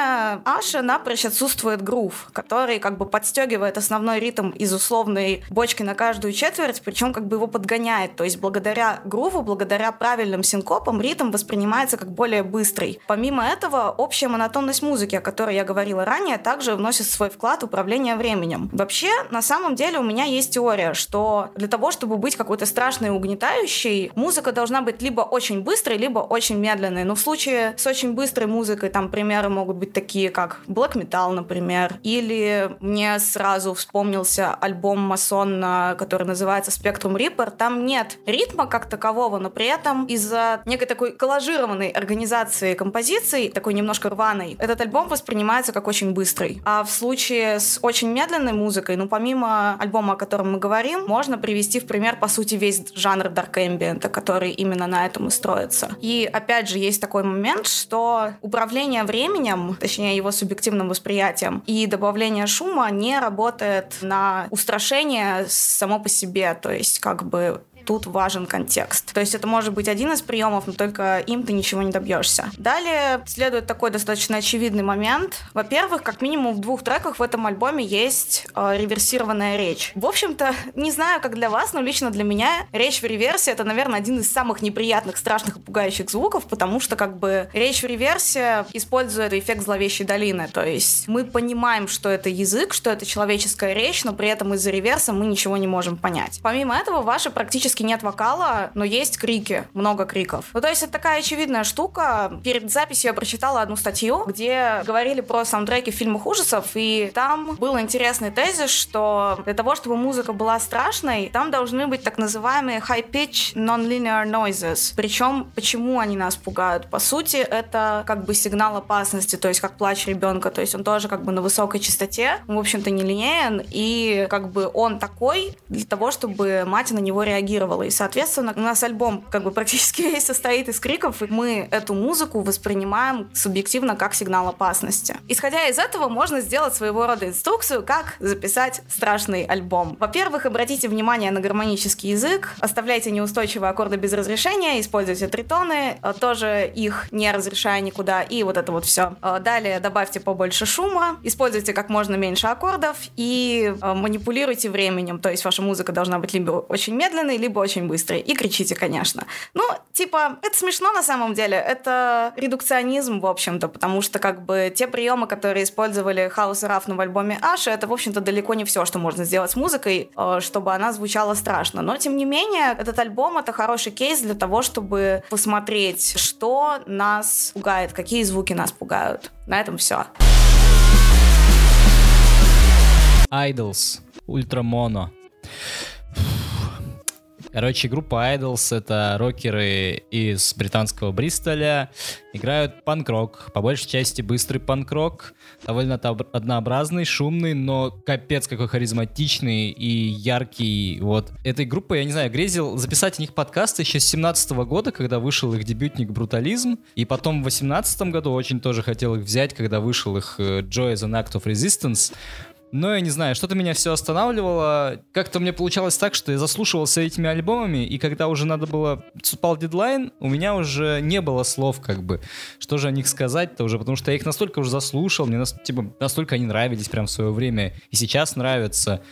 Аши напрочь отсутствует грув, который как бы подстегивает основной ритм из условной бочки на каждую четверть, причем как бы его подгоняет. То есть благодаря груву, благодаря правильным синкопам ритм воспринимается как более быстрый. Помимо этого, общая монотонность музыки, о которой я говорила ранее, также вносит свой вклад в управление временем. Вообще, на самом деле у меня есть теория, что для того, чтобы быть какой-то страшной и угнетающей, музыка должна быть либо очень быстрой, либо очень медленной. Но в случае с очень быстрой музыкой, там примеры могут быть такие, как Black Metal, например, или мне сразу вспомнился альбом Масон, который называется Spectrum Reaper. Там нет ритма как такового, но при этом из-за некой такой коллажированной организации композиций, такой немножко рваной, этот альбом воспринимается как очень быстрый. А в случае с очень медленной музыкой, ну, помимо альбома, о котором мы говорим, можно привести в пример, по сути, весь жанр Dark Ambient, который именно на этом и строится. И, опять же, есть такой момент, что управление временем, точнее, его субъективным восприятием и добавление шума не работает на устрашение само по себе. То есть как бы тут важен контекст. То есть это может быть один из приемов, но только им ты ничего не добьешься. Далее следует такой достаточно очевидный момент. Во-первых, как минимум в двух треках в этом альбоме есть э, реверсированная речь. В общем-то, [LAUGHS] не знаю, как для вас, но лично для меня речь в реверсе это, наверное, один из самых неприятных, страшных и пугающих звуков, потому что как бы речь в реверсе использует эффект зловещей долины. То есть мы понимаем, что это язык, что это человеческая речь, но при этом из-за реверса мы ничего не можем понять. Помимо этого, ваши практически практически нет вокала, но есть крики, много криков. Ну, то есть это такая очевидная штука. Перед записью я прочитала одну статью, где говорили про саундтреки в фильмах ужасов, и там был интересный тезис, что для того, чтобы музыка была страшной, там должны быть так называемые high-pitch non-linear noises. Причем, почему они нас пугают? По сути, это как бы сигнал опасности, то есть как плач ребенка, то есть он тоже как бы на высокой частоте, он, в общем-то, не линейен, и как бы он такой для того, чтобы мать на него реагировала реагировала. И, соответственно, у нас альбом как бы практически весь [LAUGHS] состоит из криков, и мы эту музыку воспринимаем субъективно как сигнал опасности. Исходя из этого, можно сделать своего рода инструкцию, как записать страшный альбом. Во-первых, обратите внимание на гармонический язык, оставляйте неустойчивые аккорды без разрешения, используйте тритоны, э, тоже их не разрешая никуда, и вот это вот все. Э, далее добавьте побольше шума, используйте как можно меньше аккордов и э, манипулируйте временем, то есть ваша музыка должна быть либо очень медленной, либо очень быстрый. И кричите, конечно. Ну, типа, это смешно на самом деле. Это редукционизм, в общем-то, потому что как бы те приемы, которые использовали Хаус и Рафну в альбоме Аша, это, в общем-то, далеко не все, что можно сделать с музыкой, э, чтобы она звучала страшно. Но, тем не менее, этот альбом — это хороший кейс для того, чтобы посмотреть, что нас пугает, какие звуки нас пугают. На этом все. Idols, Ультрамоно. Короче, группа Idols — это рокеры из британского Бристоля. Играют панк-рок, по большей части быстрый панк-рок. Довольно однообразный, шумный, но капец какой харизматичный и яркий. Вот. Этой группой, я не знаю, грезил записать о них подкасты еще с 17 года, когда вышел их дебютник «Брутализм». И потом в 18 году очень тоже хотел их взять, когда вышел их э, «Joy as an Act of Resistance». Но я не знаю, что-то меня все останавливало. Как-то мне получалось так, что я заслушивался этими альбомами, и когда уже надо было, спал дедлайн, у меня уже не было слов, как бы, что же о них сказать-то уже, потому что я их настолько уже заслушал, мне нас, типа, настолько они нравились прям в свое время, и сейчас нравятся.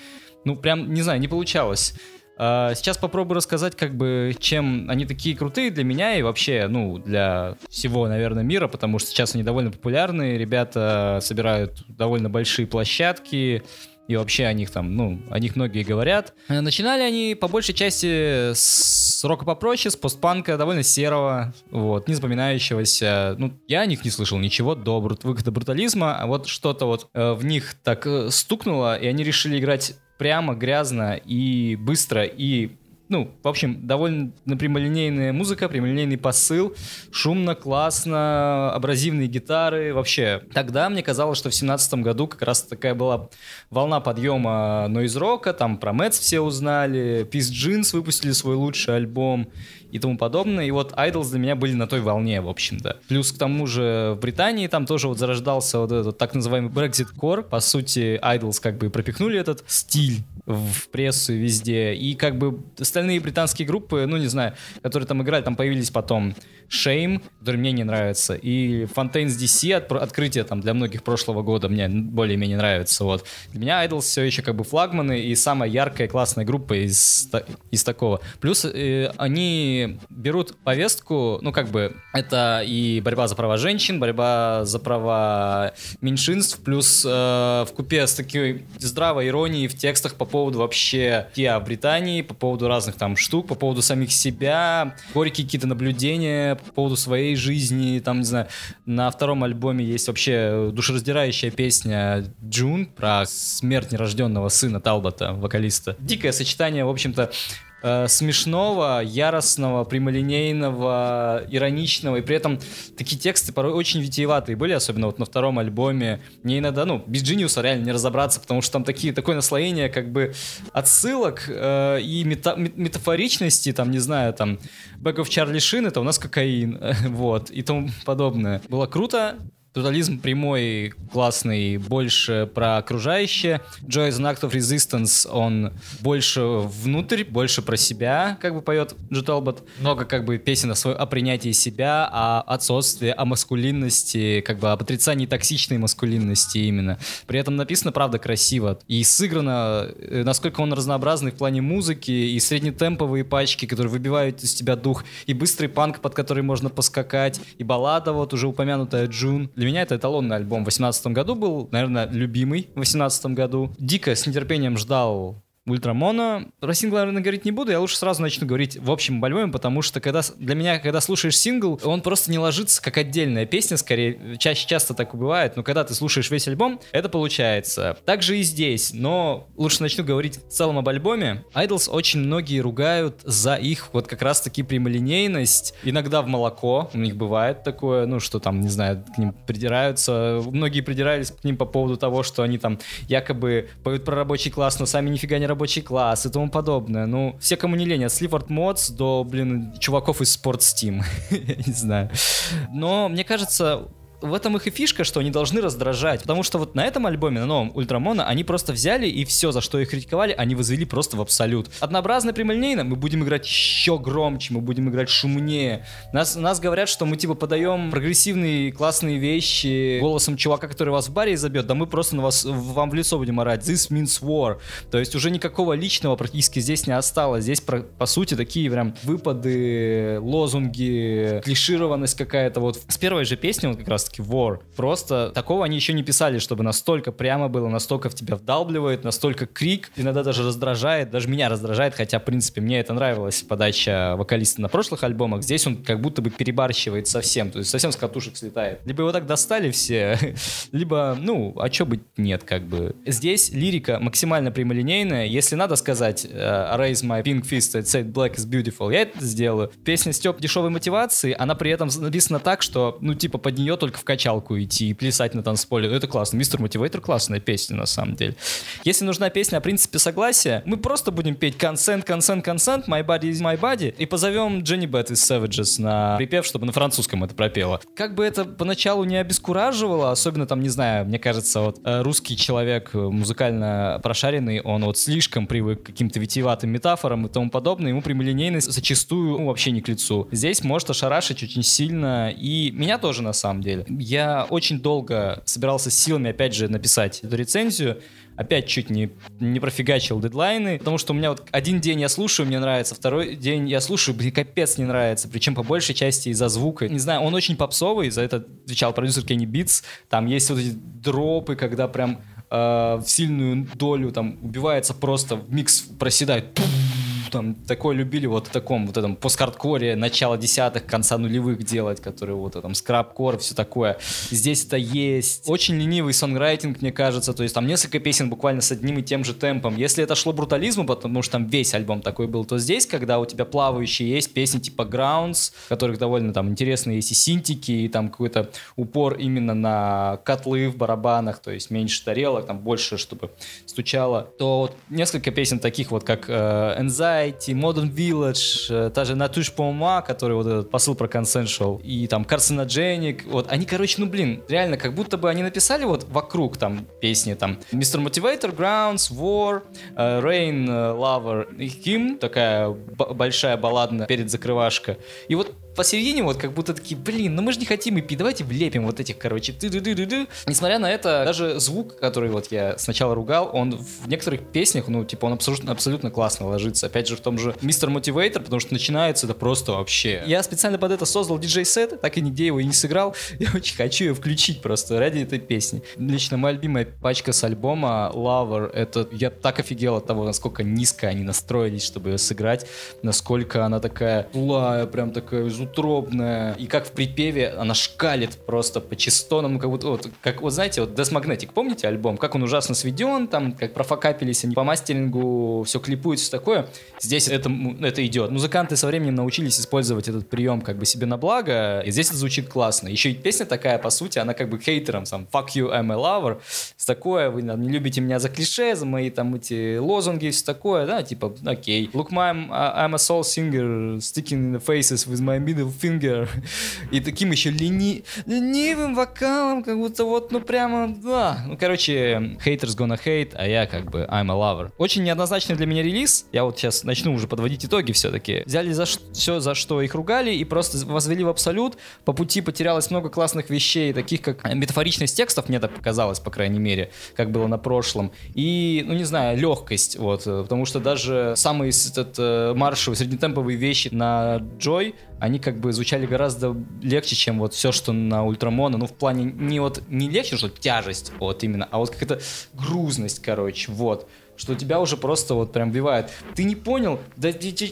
Ну, прям, не знаю, не получалось. А, сейчас попробую рассказать, как бы, чем они такие крутые для меня и вообще, ну, для всего, наверное, мира, потому что сейчас они довольно популярны, ребята собирают довольно большие площадки, и вообще о них там, ну, о них многие говорят. Э, начинали они по большей части с рока попроще, с постпанка, довольно серого, вот, не запоминающегося. Ну, я о них не слышал ничего до выхода брутализма, а вот что-то вот э, в них так э, стукнуло, и они решили играть прямо, грязно и быстро, и ну, в общем, довольно прямолинейная музыка, прямолинейный посыл, шумно, классно, абразивные гитары, вообще. Тогда мне казалось, что в семнадцатом году как раз такая была волна подъема нойз-рока, там про Мэтс все узнали, Peace Jeans выпустили свой лучший альбом, и тому подобное. И вот Idols для меня были на той волне, в общем-то. Плюс к тому же в Британии там тоже вот зарождался вот этот так называемый Brexit Core. По сути, Idols как бы пропихнули этот стиль в прессу везде. И как бы остальные британские группы, ну не знаю, которые там играли, там появились потом Shame, который мне не нравится, и Fontaines DC, от, открытие там для многих прошлого года мне более-менее нравится. Вот. Для меня Idols все еще как бы флагманы и самая яркая классная группа из, из такого. Плюс э, они берут повестку, ну, как бы, это и борьба за права женщин, борьба за права меньшинств, плюс э, в купе с такой здравой иронией в текстах по поводу вообще в Британии, по поводу разных там штук, по поводу самих себя, горькие какие-то наблюдения по поводу своей жизни, там, не знаю, на втором альбоме есть вообще душераздирающая песня Джун про смерть нерожденного сына Талбота, вокалиста. Дикое сочетание, в общем-то, э, смешного, яростного, прямолинейного, ироничного, и при этом такие тексты порой очень витиеватые были, особенно вот на втором альбоме. Мне иногда, ну, без Genius реально не разобраться, потому что там такие, такое наслоение как бы отсылок э, и мета метафоричности, там, не знаю, там, Back of Charlie Sheen, это у нас кокаин, [LAUGHS] вот, и тому подобное. Было круто, Тотализм прямой, классный, больше про окружающее. Joy is an Act of Resistance, он больше внутрь, больше про себя, как бы поет Джо Талбот. Много как бы песен о, свой, о принятии себя, о отсутствии, о маскулинности, как бы об отрицании токсичной маскулинности именно. При этом написано, правда, красиво. И сыграно, э, насколько он разнообразный в плане музыки, и среднетемповые пачки, которые выбивают из тебя дух, и быстрый панк, под который можно поскакать, и баллада, вот уже упомянутая Джун. Для меня это эталонный альбом в 2018 году был, наверное, любимый в 2018 году. Дико с нетерпением ждал Ультрамона. Про сингл, наверное, говорить не буду, я лучше сразу начну говорить в общем альбоме, потому что когда, для меня, когда слушаешь сингл, он просто не ложится как отдельная песня, скорее, чаще часто так и бывает, но когда ты слушаешь весь альбом, это получается. Также и здесь, но лучше начну говорить в целом об альбоме. Idols очень многие ругают за их вот как раз-таки прямолинейность, иногда в молоко, у них бывает такое, ну, что там, не знаю, к ним придираются, многие придирались к ним по поводу того, что они там якобы поют про рабочий класс, но сами нифига не рабочий класс и тому подобное. Ну, все, кому не лень, от Slifford Mods до, блин, чуваков из Sports Steam. [LAUGHS] Я не знаю. Но, мне кажется, в этом их и фишка, что они должны раздражать. Потому что вот на этом альбоме, на новом Ультрамона, они просто взяли и все, за что их критиковали, они возвели просто в абсолют. Однообразно прямолинейно мы будем играть еще громче, мы будем играть шумнее. Нас, нас говорят, что мы типа подаем прогрессивные классные вещи голосом чувака, который вас в баре забьет, да мы просто на вас, вам в лицо будем орать. This means war. То есть уже никакого личного практически здесь не осталось. Здесь, по, по сути, такие прям выпады, лозунги, клишированность какая-то. Вот с первой же песни он как раз таки War. Просто такого они еще не писали, чтобы настолько прямо было, настолько в тебя вдалбливает, настолько крик, иногда даже раздражает, даже меня раздражает, хотя, в принципе, мне это нравилась подача вокалиста на прошлых альбомах. Здесь он как будто бы перебарщивает совсем, то есть совсем с катушек слетает. Либо его так достали все, [LAUGHS] либо, ну, а чё быть нет, как бы. Здесь лирика максимально прямолинейная. Если надо сказать uh, Raise my pink fist and say black is beautiful, я это сделаю. Песня Степ дешевой мотивации, она при этом написана так, что, ну, типа, под нее только в качалку идти и плясать на танцполе. Ну, это классно. Мистер Мотивейтор классная песня, на самом деле. Если нужна песня о принципе согласия, мы просто будем петь consent, consent, consent, my body is my body, и позовем Дженни Бет из Savages на припев, чтобы на французском это пропела. Как бы это поначалу не обескураживало, особенно там, не знаю, мне кажется, вот э, русский человек э, музыкально прошаренный, он вот слишком привык к каким-то витиеватым метафорам и тому подобное, ему прямолинейность зачастую ну, вообще не к лицу. Здесь может ошарашить очень сильно, и меня тоже на самом деле. Я очень долго собирался силами, опять же, написать эту рецензию. Опять чуть не, не профигачил дедлайны, потому что у меня вот один день я слушаю, мне нравится, второй день я слушаю, блин, капец не нравится, причем по большей части из-за звука. Не знаю, он очень попсовый, за это отвечал продюсер Кенни Битс. Там есть вот эти дропы, когда прям э, в сильную долю там убивается просто, микс проседает. Пум, [LAUGHS] там такое любили вот в таком вот этом посткардкоре начала десятых, конца нулевых делать, которые вот там скрабкор, все такое. Здесь это есть. Очень ленивый сонграйтинг, мне кажется, то есть там несколько песен буквально с одним и тем же темпом. Если это шло брутализму, потому что там весь альбом такой был, то здесь, когда у тебя плавающие есть песни типа Grounds, которых довольно там интересные есть и синтики, и там какой-то упор именно на котлы в барабанах, то есть меньше тарелок, там больше, чтобы стучало, то вот несколько песен таких вот, как э, Anxiety, Modern Village, э, та же Natush Пома, который вот этот посыл про Consensual, и там Carcinogenic, вот, они, короче, ну, блин, реально, как будто бы они написали вот вокруг там песни, там, Mr. Motivator, Grounds, War, э, Rain, э, Lover и Him, такая большая балладная перед закрывашка, и вот посередине вот как будто такие, блин, ну мы же не хотим EP, давайте влепим вот этих, короче, ты ды ды ды ды Несмотря на это, даже звук, который вот я сначала ругал, он в некоторых песнях, ну, типа, он абсолютно, абсолютно классно ложится. Опять же, в том же Mr. Motivator, потому что начинается это просто вообще. Я специально под это создал диджей-сет, так и нигде его и не сыграл. [LAUGHS] Я очень хочу ее включить просто ради этой песни. Лично моя любимая пачка с альбома Lover, это я так офигел от того, насколько низко они настроились, чтобы ее сыграть, насколько она такая злая, прям такая утробная, и как в припеве она шкалит просто по частотам, ну, как будто, вот, как, вот знаете, вот Death Magnetic, помните альбом? Как он ужасно сведен, там, как профокапились они по мастерингу, все клипуют, все такое. Здесь это, это идет. Музыканты со временем научились использовать этот прием как бы себе на благо, и здесь это звучит классно. Еще и песня такая, по сути, она как бы хейтером, сам, fuck you, I'm a lover, такое, вы не любите меня за клише, за мои там эти лозунги, все такое, да, типа, окей. Look, I'm, I'm a soul singer, sticking in the faces with my middle finger. [LAUGHS] И таким еще лени... ленивым вокалом, как будто вот, ну прямо, да. Ну, короче, haters gonna hate, а я как бы I'm a lover. Очень неоднозначный для меня релиз. Я вот сейчас начну уже подводить итоги все-таки. Взяли за все, за что их ругали, и просто возвели в абсолют. По пути потерялось много классных вещей, таких как метафоричность текстов, мне так показалось, по крайней мере, как было на прошлом. И, ну не знаю, легкость, вот, потому что даже самые этот, э, маршевые, среднетемповые вещи на Joy, они как бы звучали гораздо легче, чем вот все, что на Ультрамона. Ну, в плане не вот не легче, что тяжесть, вот именно, а вот какая-то грузность, короче, вот что тебя уже просто вот прям бивает. Ты не понял? Да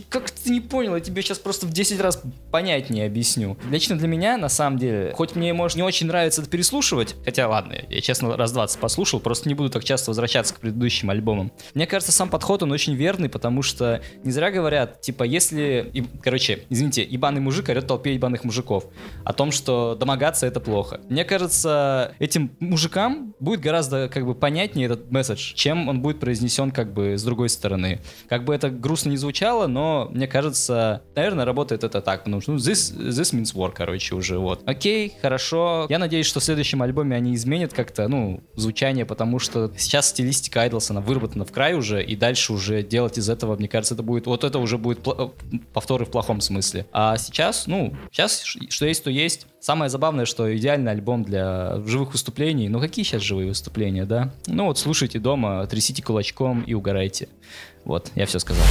как ты не понял? Я тебе сейчас просто в 10 раз понятнее объясню. Лично для меня, на самом деле, хоть мне, может, не очень нравится это переслушивать, хотя, ладно, я, честно, раз 20 послушал, просто не буду так часто возвращаться к предыдущим альбомам. Мне кажется, сам подход, он очень верный, потому что не зря говорят, типа, если, и, короче, извините, ебаный мужик орет толпе ебаных мужиков о том, что домогаться это плохо. Мне кажется, этим мужикам будет гораздо, как бы, понятнее этот месседж, чем он будет произнесен преподнесен как бы с другой стороны. Как бы это грустно не звучало, но мне кажется, наверное, работает это так, потому что ну, this, this means war, короче, уже вот. Окей, хорошо. Я надеюсь, что в следующем альбоме они изменят как-то, ну, звучание, потому что сейчас стилистика Айдлса, она выработана в край уже, и дальше уже делать из этого, мне кажется, это будет, вот это уже будет повторы в плохом смысле. А сейчас, ну, сейчас что есть, то есть. Самое забавное, что идеальный альбом для живых выступлений. Ну какие сейчас живые выступления, да? Ну вот слушайте дома, трясите кулачком и угорайте. Вот, я все сказал.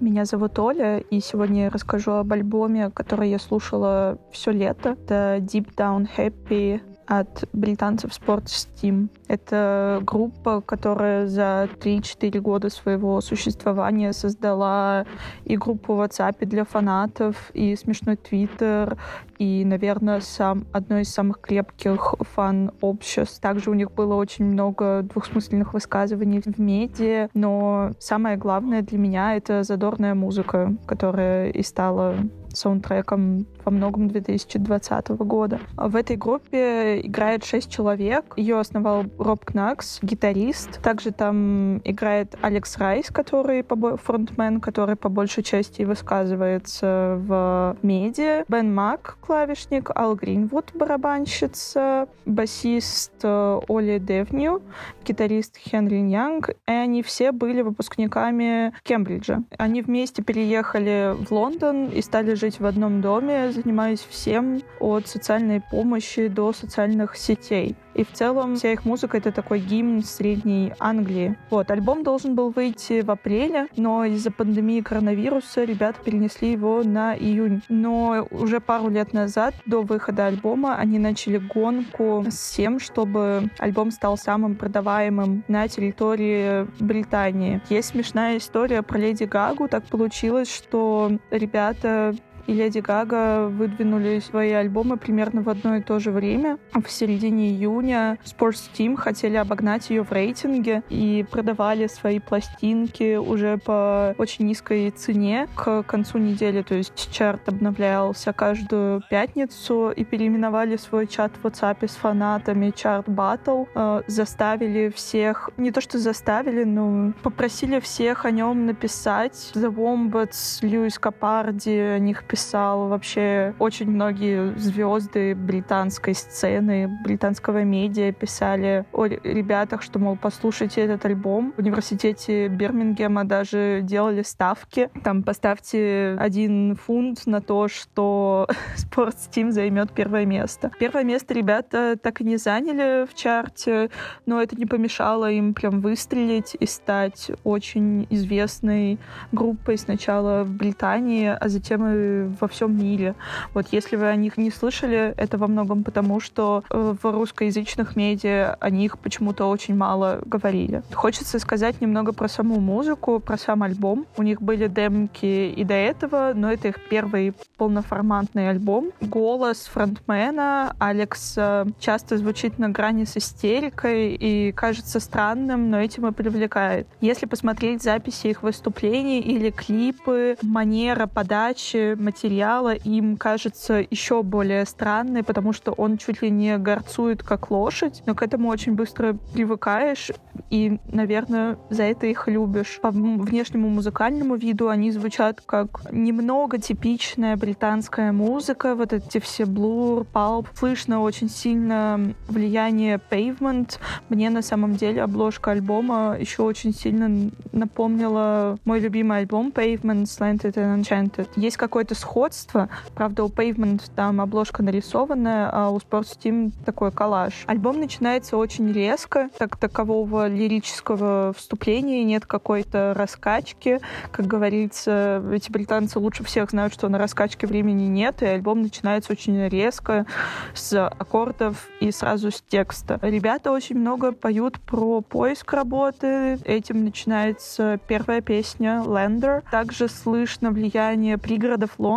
Меня зовут Оля, и сегодня я расскажу об альбоме, который я слушала все лето. Это Deep Down Happy от британцев Sports Steam. Это группа, которая за 3-4 года своего существования создала и группу в WhatsApp для фанатов, и смешной Твиттер, и, наверное, сам, одно из самых крепких фан-обществ. Также у них было очень много двухсмысленных высказываний в медиа, но самое главное для меня — это задорная музыка, которая и стала саундтреком во многом 2020 года. В этой группе играет шесть человек. Ее основал Роб Кнакс, гитарист. Также там играет Алекс Райс, который фронтмен, который по большей части высказывается в медиа. Бен Мак, клавишник, Ал Гринвуд, барабанщица, басист э, Оли Девню, гитарист Хенри Янг. И они все были выпускниками Кембриджа. Они вместе переехали в Лондон и стали жить в одном доме, занимаюсь всем от социальной помощи до социальных сетей. И в целом вся их музыка — это такой гимн Средней Англии. Вот, альбом должен был выйти в апреле, но из-за пандемии коронавируса ребята перенесли его на июнь. Но уже пару лет назад, до выхода альбома, они начали гонку с тем, чтобы альбом стал самым продаваемым на территории Британии. Есть смешная история про Леди Гагу. Так получилось, что ребята и Леди Гага выдвинули свои альбомы примерно в одно и то же время. В середине июня Sports Team хотели обогнать ее в рейтинге и продавали свои пластинки уже по очень низкой цене к концу недели. То есть чарт обновлялся каждую пятницу и переименовали свой чат в WhatsApp с фанатами чарт Battle. Э, заставили всех, не то что заставили, но попросили всех о нем написать. The Wombats, Льюис Капарди о них писали писал вообще очень многие звезды британской сцены, британского медиа писали о ребятах, что, мол, послушайте этот альбом. В университете Бирмингема даже делали ставки. Там поставьте один фунт на то, что [LAUGHS] Sports Team займет первое место. Первое место ребята так и не заняли в чарте, но это не помешало им прям выстрелить и стать очень известной группой сначала в Британии, а затем и во всем мире. Вот если вы о них не слышали, это во многом потому, что э, в русскоязычных медиа о них почему-то очень мало говорили. Хочется сказать немного про саму музыку, про сам альбом. У них были демки и до этого, но это их первый полноформатный альбом. Голос фронтмена Алекс э, часто звучит на грани с истерикой и кажется странным, но этим и привлекает. Если посмотреть записи их выступлений или клипы, манера подачи, мотивация материала им кажется еще более странной, потому что он чуть ли не горцует как лошадь, но к этому очень быстро привыкаешь и, наверное, за это их любишь. По внешнему музыкальному виду они звучат как немного типичная британская музыка, вот эти все блур, палп. Слышно очень сильно влияние Pavement. Мне на самом деле обложка альбома еще очень сильно напомнила мой любимый альбом Pavement Slanted and Enchanted. Есть какое-то сходство, правда, у Pavement там обложка нарисованная, а у Sports Team такой коллаж. Альбом начинается очень резко, так такового лирического вступления, нет какой-то раскачки. Как говорится, эти британцы лучше всех знают, что на раскачке времени нет, и альбом начинается очень резко с аккордов и сразу с текста. Ребята очень много поют про поиск работы. Этим начинается первая песня «Lander». Также слышно влияние пригородов Лондона,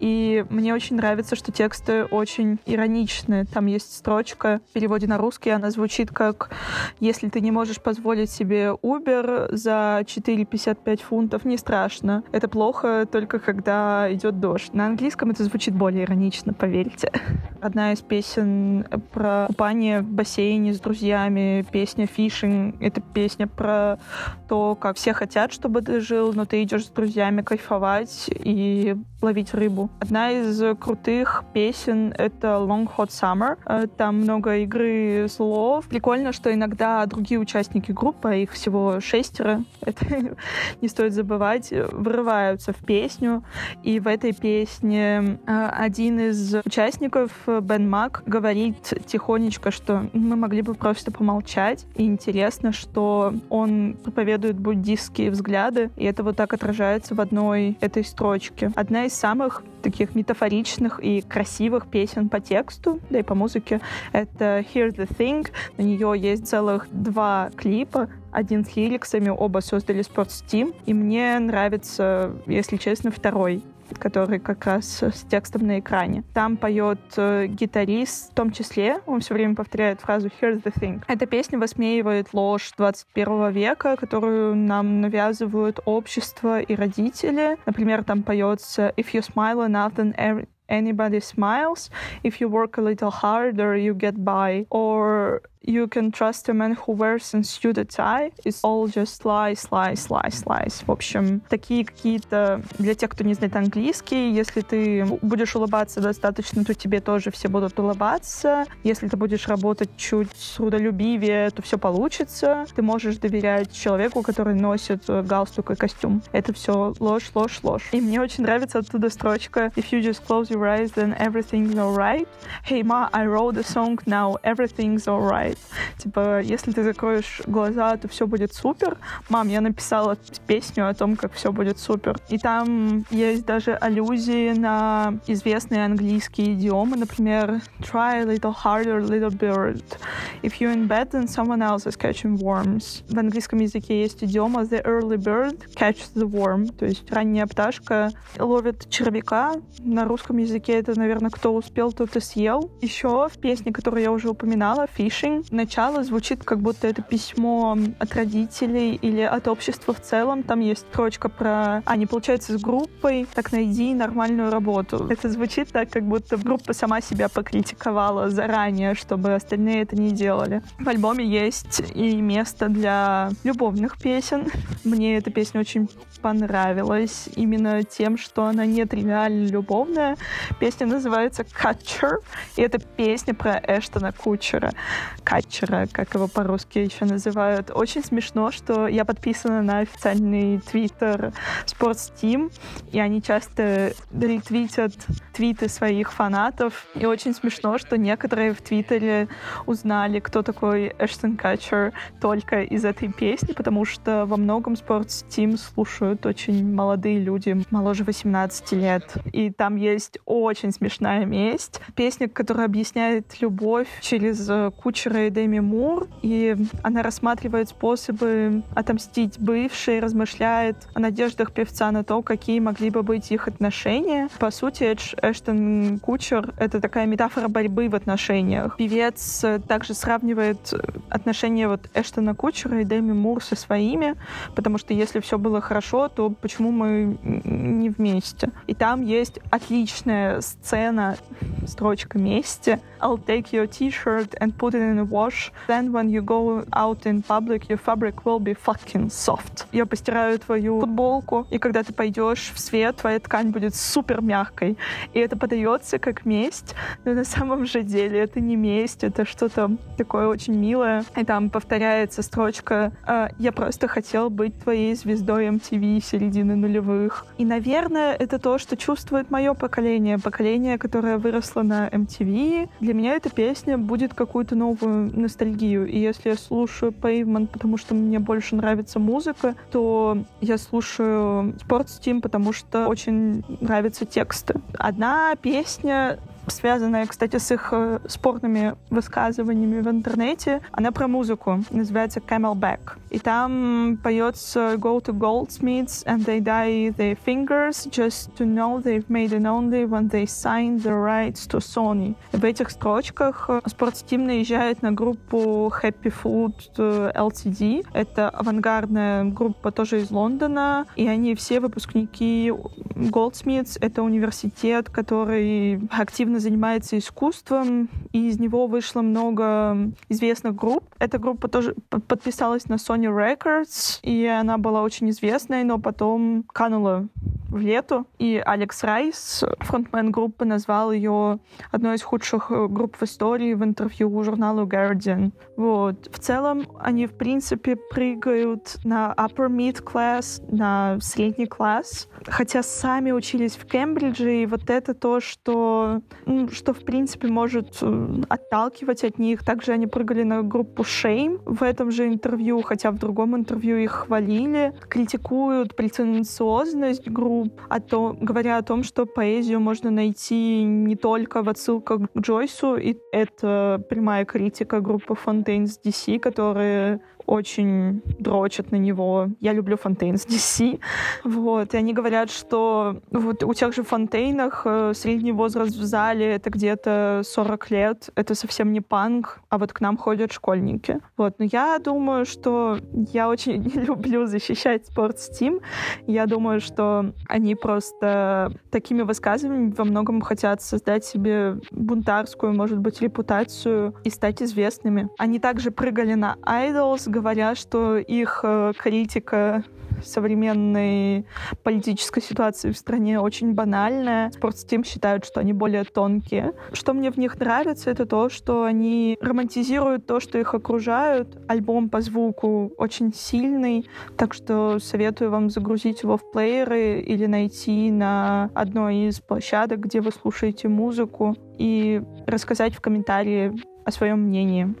и мне очень нравится, что тексты очень ироничны. Там есть строчка в переводе на русский, она звучит как «Если ты не можешь позволить себе Uber за 4,55 фунтов, не страшно. Это плохо только когда идет дождь». На английском это звучит более иронично, поверьте. Одна из песен про купание в бассейне с друзьями, песня «Фишинг» — это песня про то, как все хотят, чтобы ты жил, но ты идешь с друзьями кайфовать и ловить рыбу. Одна из крутых песен — это Long Hot Summer. Э, там много игры слов. Прикольно, что иногда другие участники группы, а их всего шестеро, [LAUGHS] это не стоит забывать, вырываются в песню. И в этой песне э, один из участников, Бен Мак, говорит тихонечко, что мы могли бы просто помолчать. И интересно, что он проповедует буддистские взгляды, и это вот так отражается в одной этой строчке. Одна из самых таких метафоричных и красивых песен по тексту, да и по музыке, это Here's the Thing. На нее есть целых два клипа, один с лириксами, оба создали Sports Team, и мне нравится, если честно, второй который как раз с текстом на экране. Там поет э, гитарист, в том числе, он все время повторяет фразу «Here's the thing». Эта песня высмеивает ложь 21 века, которую нам навязывают общество и родители. Например, там поется «If you smile enough, then anybody smiles. If you work a little harder, you get by. Or you can trust a man who wears and suit a tie. It's all just lies, lies, lies, lies. В общем, такие какие-то... Для тех, кто не знает английский, если ты будешь улыбаться достаточно, то тебе тоже все будут улыбаться. Если ты будешь работать чуть трудолюбивее, то все получится. Ты можешь доверять человеку, который носит галстук и костюм. Это все ложь, ложь, ложь. И мне очень нравится оттуда строчка If you just close your eyes, then everything's alright. Hey, ma, I wrote a song now, everything's alright бывает. Типа, если ты закроешь глаза, то все будет супер. Мам, я написала песню о том, как все будет супер. И там есть даже аллюзии на известные английские идиомы, например, try a little harder, little bird. If you're in bed, then someone else is catching worms. В английском языке есть идиома the early bird catches the worm, то есть ранняя пташка ловит червяка. На русском языке это, наверное, кто успел, тот и съел. Еще в песне, которую я уже упоминала, fishing, начало звучит, как будто это письмо от родителей или от общества в целом. Там есть строчка про «А, не получается с группой, так найди нормальную работу». Это звучит так, как будто группа сама себя покритиковала заранее, чтобы остальные это не делали. В альбоме есть и место для любовных песен. Мне эта песня очень понравилась именно тем, что она не тривиально любовная. Песня называется «Catcher», и это песня про Эштона Кучера катчера, как его по-русски еще называют. Очень смешно, что я подписана на официальный твиттер Sports Team, и они часто ретвитят твиты своих фанатов. И очень смешно, что некоторые в Твиттере узнали, кто такой Эштон Катчер только из этой песни, потому что во многом Sports Team слушают очень молодые люди, моложе 18 лет. И там есть очень смешная месть. Песня, которая объясняет любовь через кучера и Деми Мур, и она рассматривает способы отомстить бывшей, размышляет о надеждах певца на то, какие могли бы быть их отношения. По сути, Эштон Кучер — это такая метафора борьбы в отношениях. Певец также сравнивает отношения вот Эштона Кучера и Дэми Мур со своими, потому что если все было хорошо, то почему мы не вместе? И там есть отличная сцена, строчка «Мести». I'll take your t-shirt and put it in a wash. Then when you go out in public, your fabric will be fucking soft. Я постираю твою футболку, и когда ты пойдешь в свет, твоя ткань будет супер мягкой. И это подается как месть, но на самом же деле это не месть, это что-то такое очень милое. И там повторяется строчка «А, «Я просто хотел быть твоей звездой MTV середины нулевых». И, наверное, это то, что чувствует мое поколение, поколение, которое выросло на MTV. Для меня эта песня будет какую-то новую ностальгию. И если я слушаю Pavement, потому что мне больше нравится музыка, то я слушаю Sports Team, потому что очень нравятся тексты. Одна песня связанная, кстати, с их э, спорными высказываниями в интернете. Она про музыку, называется Camelback. И там поется Go to Goldsmiths and they dye their fingers just to know they've made it only when they signed the rights to Sony. В этих строчках Sportsteam наезжает на группу Happy Food э, LTD. Это авангардная группа тоже из Лондона, и они все выпускники Goldsmiths. Это университет, который активно активно занимается искусством, и из него вышло много известных групп. Эта группа тоже подписалась на Sony Records, и она была очень известной, но потом канула в лету. И Алекс Райс, фронтмен группы, назвал ее одной из худших э, групп в истории в интервью журналу Guardian. Вот. В целом, они, в принципе, прыгают на upper mid class, на средний класс, хотя сами учились в Кембридже, и вот это то, что, что в принципе, может э, отталкивать от них. Также они прыгали на группу Shame в этом же интервью, хотя в другом интервью их хвалили, критикуют претенциозность о том, говоря о том, что поэзию можно найти не только в отсылках к Джойсу, и это прямая критика группы Fontaines DC, которые очень дрочат на него. Я люблю Фонтейн с DC. Вот. И они говорят, что вот у тех же Фонтейнах э, средний возраст в зале — это где-то 40 лет. Это совсем не панк, а вот к нам ходят школьники. Вот. Но я думаю, что я очень [LAUGHS] люблю защищать спорт Steam. Я думаю, что они просто такими высказываниями во многом хотят создать себе бунтарскую, может быть, репутацию и стать известными. Они также прыгали на Idols, говоря, что их э, критика современной политической ситуации в стране очень банальная. Спортстим считают, что они более тонкие. Что мне в них нравится, это то, что они романтизируют то, что их окружают. Альбом по звуку очень сильный, так что советую вам загрузить его в плееры или найти на одной из площадок, где вы слушаете музыку, и рассказать в комментарии о своем мнении.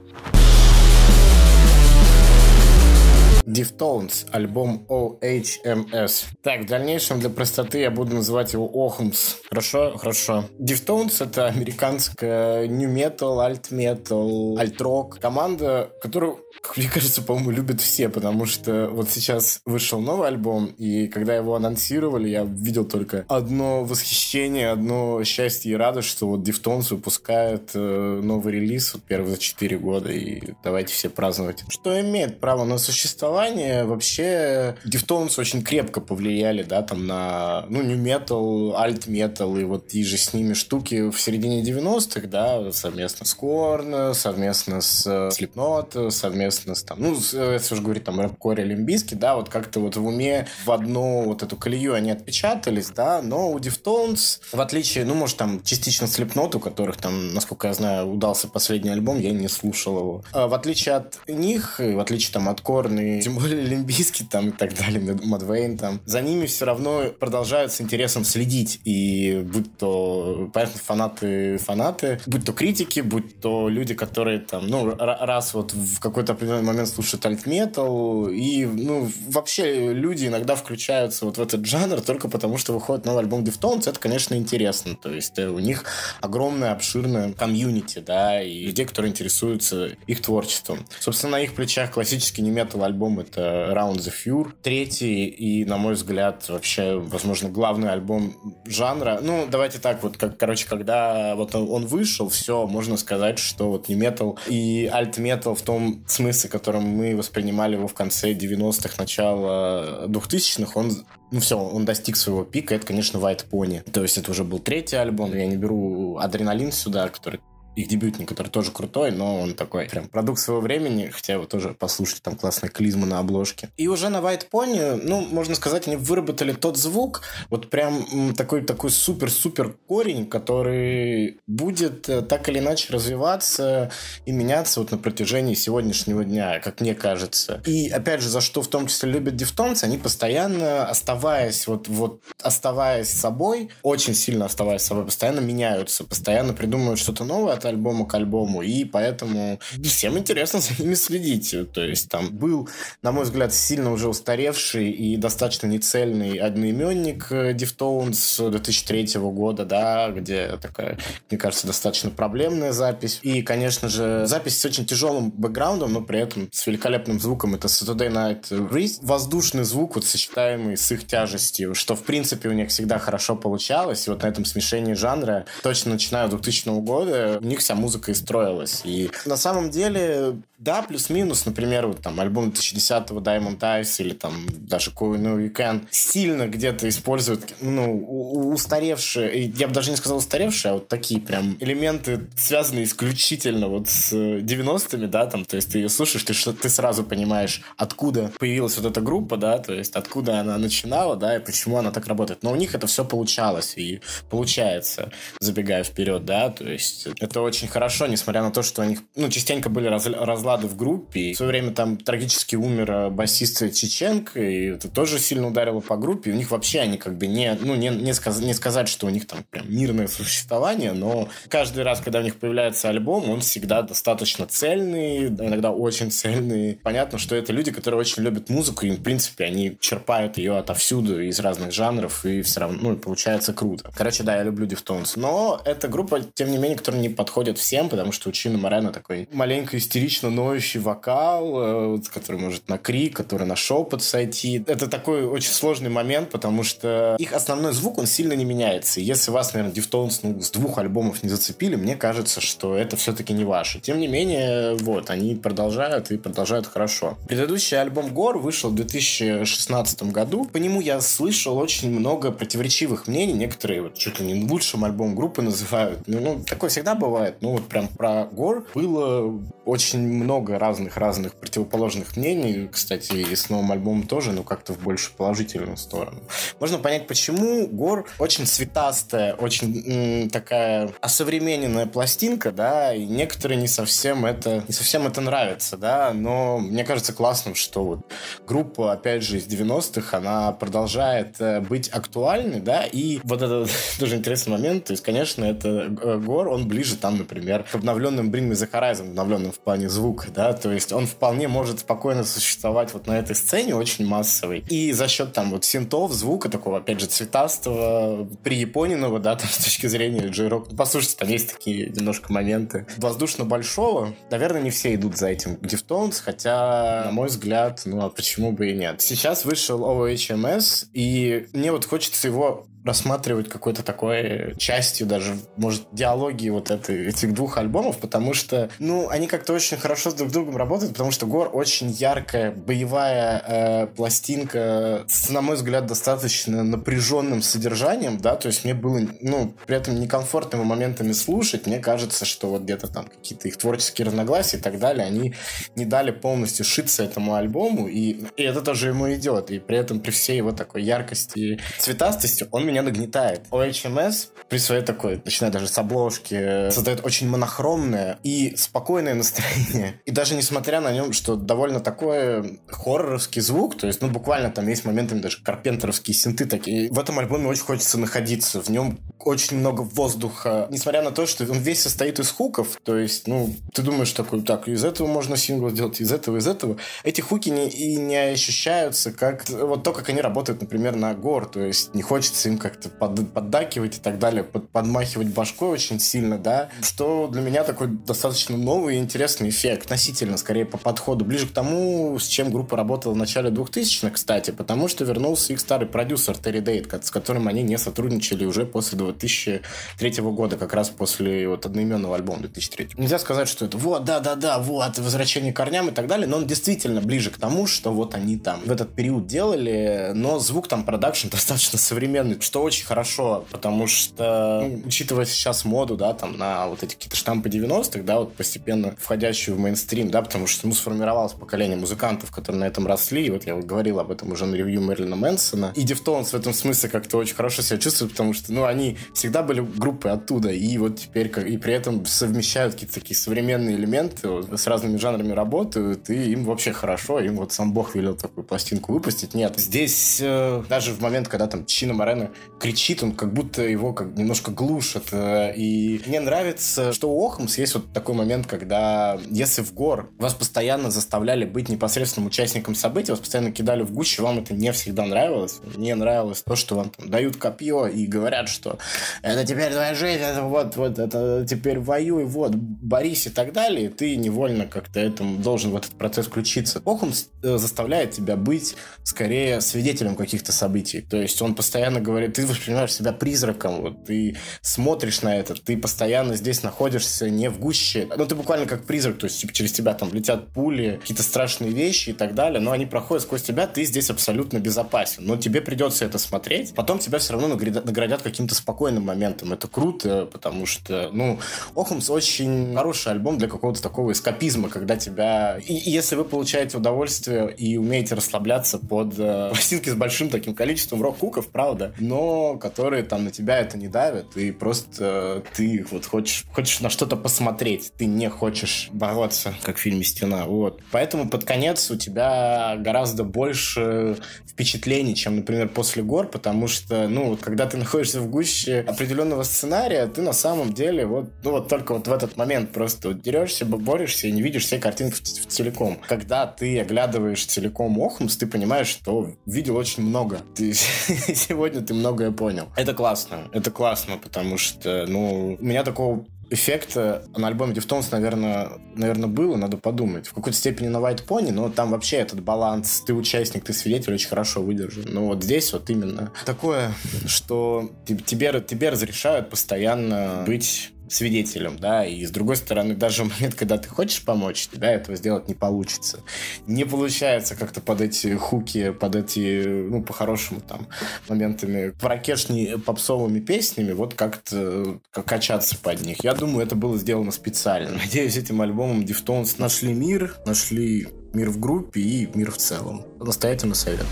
Deftones, альбом OHMS. Так, в дальнейшем для простоты я буду называть его Охмс. Хорошо? Хорошо. Deftones — это американская new metal, alt metal, alt rock команда, которую, как мне кажется, по-моему, любят все, потому что вот сейчас вышел новый альбом, и когда его анонсировали, я видел только одно восхищение, одно счастье и радость, что вот Deftones выпускает э, новый релиз, вот первый за 4 года, и давайте все праздновать. Что имеет право на существование существования вообще Deftones очень крепко повлияли, да, там на, ну, New Metal, Alt Metal и вот и же с ними штуки в середине 90-х, да, совместно с Korn, совместно с э, Slipknot, совместно с там, ну, если уж говорить там рэп-коре Олимпийский, да, вот как-то вот в уме в одну вот эту колею они отпечатались, да, но у Deftones, в отличие, ну, может, там частично Slipknot, у которых там, насколько я знаю, удался последний альбом, я не слушал его. А в отличие от них, в отличие там от Корн и тем более Лимбийский там и так далее, Мадвейн там, за ними все равно продолжают с интересом следить. И будь то, понятно, фанаты, фанаты, будь то критики, будь то люди, которые там, ну, раз вот в какой-то определенный момент слушают альтметал, и, ну, вообще люди иногда включаются вот в этот жанр только потому, что выходит новый альбом Deftones, это, конечно, интересно. То есть э, у них огромное, обширное комьюнити, да, и людей, которые интересуются их творчеством. Собственно, на их плечах классический не метал альбом это Round the Fure. Третий и, на мой взгляд, вообще, возможно, главный альбом жанра. Ну, давайте так, вот, как, короче, когда вот он вышел, все, можно сказать, что вот не метал и альт-метал в том смысле, которым мы воспринимали его в конце 90-х, начало 2000-х, он ну все, он достиг своего пика, это, конечно, White Pony. То есть это уже был третий альбом, я не беру Адреналин сюда, который их дебютник, который тоже крутой, но он такой прям продукт своего времени, хотя его тоже послушать, там классная клизма на обложке. И уже на White Pony, ну, можно сказать, они выработали тот звук, вот прям такой такой супер-супер корень, который будет э, так или иначе развиваться и меняться вот на протяжении сегодняшнего дня, как мне кажется. И опять же, за что в том числе любят дифтонцы, они постоянно, оставаясь вот, вот оставаясь собой, очень сильно оставаясь собой, постоянно меняются, постоянно придумывают что-то новое, от альбома к альбому, и поэтому всем интересно за ними следить. То есть там был, на мой взгляд, сильно уже устаревший и достаточно нецельный одноименник Deftones 2003 года, да, где такая, мне кажется, достаточно проблемная запись. И, конечно же, запись с очень тяжелым бэкграундом, но при этом с великолепным звуком. Это Saturday Night Breeze. Воздушный звук, вот сочетаемый с их тяжестью, что, в принципе, у них всегда хорошо получалось. И вот на этом смешении жанра, точно начиная с 2000 года, них вся музыка и строилась. И на самом деле, да, плюс-минус, например, вот там альбом 2010-го Diamond Eyes или там даже Coin No Weekend сильно где-то используют, ну, устаревшие, я бы даже не сказал устаревшие, а вот такие прям элементы, связанные исключительно вот с 90-ми, да, там, то есть ты ее слушаешь, ты, ты сразу понимаешь, откуда появилась вот эта группа, да, то есть откуда она начинала, да, и почему она так работает. Но у них это все получалось и получается, забегая вперед, да, то есть это очень хорошо, несмотря на то, что у них, ну, частенько были раз, разлады в группе. И в свое время там трагически умер э, басист Чеченко, и это тоже сильно ударило по группе. И у них вообще они как бы не, ну, не, не, сказ, не сказать, что у них там прям мирное существование, но каждый раз, когда у них появляется альбом, он всегда достаточно цельный, иногда очень цельный. Понятно, что это люди, которые очень любят музыку, и, в принципе, они черпают ее отовсюду, из разных жанров, и все равно, ну, получается круто. Короче, да, я люблю Deftones. Но эта группа, тем не менее, которая не подходит всем, потому что у Чино Морено такой маленько истерично ноющий вокал, э, который может на крик, который на шепот сойти. Это такой очень сложный момент, потому что их основной звук, он сильно не меняется. Если вас, наверное, Deftones ну, с двух альбомов не зацепили, мне кажется, что это все-таки не ваше. Тем не менее, вот, они продолжают и продолжают хорошо. Предыдущий альбом Gore вышел в 2016 году. По нему я слышал очень много противоречивых мнений. Некоторые вот чуть ли не лучшим альбом группы называют. Ну, ну такое всегда бывает. Ну, вот прям про гор было очень много разных-разных противоположных мнений. Кстати, и с новым альбомом тоже, но как-то в больше положительную сторону. Можно понять, почему гор очень цветастая, очень такая осовремененная пластинка, да, и некоторые не совсем это, не совсем это нравится, да, но мне кажется классным, что вот группа, опять же, из 90-х, она продолжает э, быть актуальной, да, и вот это [LAUGHS] тоже интересный момент, то есть, конечно, это э, Гор, он ближе там, например, к обновленным Bring Me The Horizon, обновленным в плане звука, да, то есть он вполне может спокойно существовать вот на этой сцене, очень массовый. И за счет там вот синтов, звука такого, опять же, цветастого, при Японинова, да, [LAUGHS] там, с точки зрения джей-рок. Ну, послушайте, там есть такие немножко моменты. Воздушно большого, наверное, не все идут за этим Deftones, хотя, на мой взгляд, ну, а почему бы и нет. Сейчас вышел OHMS, и мне вот хочется его рассматривать какой-то такой частью даже, может, диалоги вот этой, этих двух альбомов, потому что, ну, они как-то очень хорошо друг с другом работают, потому что Гор очень яркая, боевая э, пластинка с, на мой взгляд, достаточно напряженным содержанием, да, то есть мне было, ну, при этом некомфортными моментами слушать, мне кажется, что вот где-то там какие-то их творческие разногласия и так далее, они не дали полностью шиться этому альбому, и, и это тоже ему идет, и при этом при всей его такой яркости и цветастости он меня меня нагнетает. OHMS при своей такой, начиная даже с обложки, создает очень монохромное и спокойное настроение. И даже несмотря на нем, что довольно такой хорроровский звук, то есть, ну, буквально там есть моментами даже карпентеровские синты такие. В этом альбоме очень хочется находиться. В нем очень много воздуха. Несмотря на то, что он весь состоит из хуков, то есть, ну, ты думаешь такой, так, из этого можно сингл сделать, из этого, из этого. Эти хуки не, и не ощущаются как вот то, как они работают, например, на гор, то есть не хочется им как-то под, поддакивать и так далее, под, подмахивать башкой очень сильно, да, что для меня такой достаточно новый и интересный эффект, относительно, скорее, по подходу, ближе к тому, с чем группа работала в начале 2000-х, кстати, потому что вернулся их старый продюсер Терри Дейт, с которым они не сотрудничали уже после 2003 года, как раз после вот одноименного альбома 2003. Нельзя сказать, что это вот, да-да-да, вот, возвращение к корням и так далее, но он действительно ближе к тому, что вот они там в этот период делали, но звук там, продакшн [LAUGHS] достаточно современный, что очень хорошо, потому что, ну, учитывая сейчас моду, да, там, на вот эти какие-то штампы 90-х, да, вот постепенно входящую в мейнстрим, да, потому что, ну, сформировалось поколение музыкантов, которые на этом росли, и вот я говорил об этом уже на ревью Мэрилина Мэнсона, и Deftones в этом смысле как-то очень хорошо себя чувствует, потому что, ну, они всегда были группой оттуда, и вот теперь, и при этом совмещают какие-то такие современные элементы, вот, с разными жанрами работают, и им вообще хорошо, им вот сам Бог велел такую пластинку выпустить. Нет, здесь э, даже в момент, когда там Чино Морено кричит, он как будто его как немножко глушит, э, и мне нравится, что у Охмс есть вот такой момент, когда если в гор вас постоянно заставляли быть непосредственным участником событий, вас постоянно кидали в гуще, вам это не всегда нравилось. Мне нравилось то, что вам там, дают копье и говорят, что это теперь твоя жизнь, это вот, вот, это теперь воюй, вот, борись и так далее. И ты невольно как-то этому должен в этот процесс включиться. Охум э, заставляет тебя быть скорее свидетелем каких-то событий. То есть он постоянно говорит, ты воспринимаешь себя призраком, вот, ты смотришь на это, ты постоянно здесь находишься не в гуще. Ну, ты буквально как призрак, то есть типа, через тебя там летят пули, какие-то страшные вещи и так далее, но они проходят сквозь тебя, ты здесь абсолютно безопасен. Но тебе придется это смотреть, потом тебя все равно наградят каким-то спокойным моментом. Это круто, потому что, ну, Охумс очень хороший альбом для какого-то такого эскапизма, когда тебя... И, и если вы получаете удовольствие и умеете расслабляться под э, пластинки с большим таким количеством рок-куков, правда, но которые там на тебя это не давят, и просто э, ты вот хочешь, хочешь на что-то посмотреть, ты не хочешь бороться, как в фильме «Стена», вот. Поэтому под конец у тебя гораздо больше впечатлений, чем, например, после гор, потому что, ну, вот когда ты находишься в гуще определенного сценария, ты на самом деле вот, ну, вот только вот в этот момент просто вот дерешься, борешься и не видишь все картинки целиком. Когда ты оглядываешь целиком Охмс, ты понимаешь, что видел очень много. Ты, [LAUGHS] сегодня ты многое понял. Это классно. Это классно, потому что, ну, у меня такого эффекта на альбоме Deftones, наверное, наверное, было, надо подумать. В какой-то степени на White Pony, но там вообще этот баланс, ты участник, ты свидетель, очень хорошо выдержан. Но вот здесь вот именно такое, что тебе, тебе разрешают постоянно быть свидетелем, да, и с другой стороны, даже в момент, когда ты хочешь помочь, тебя этого сделать не получится. Не получается как-то под эти хуки, под эти, ну, по-хорошему, там, моментами прокешни попсовыми песнями, вот как-то как качаться под них. Я думаю, это было сделано специально. [LAUGHS] Надеюсь, этим альбомом Deftones нашли мир, нашли мир в группе и мир в целом. Настоятельно советую.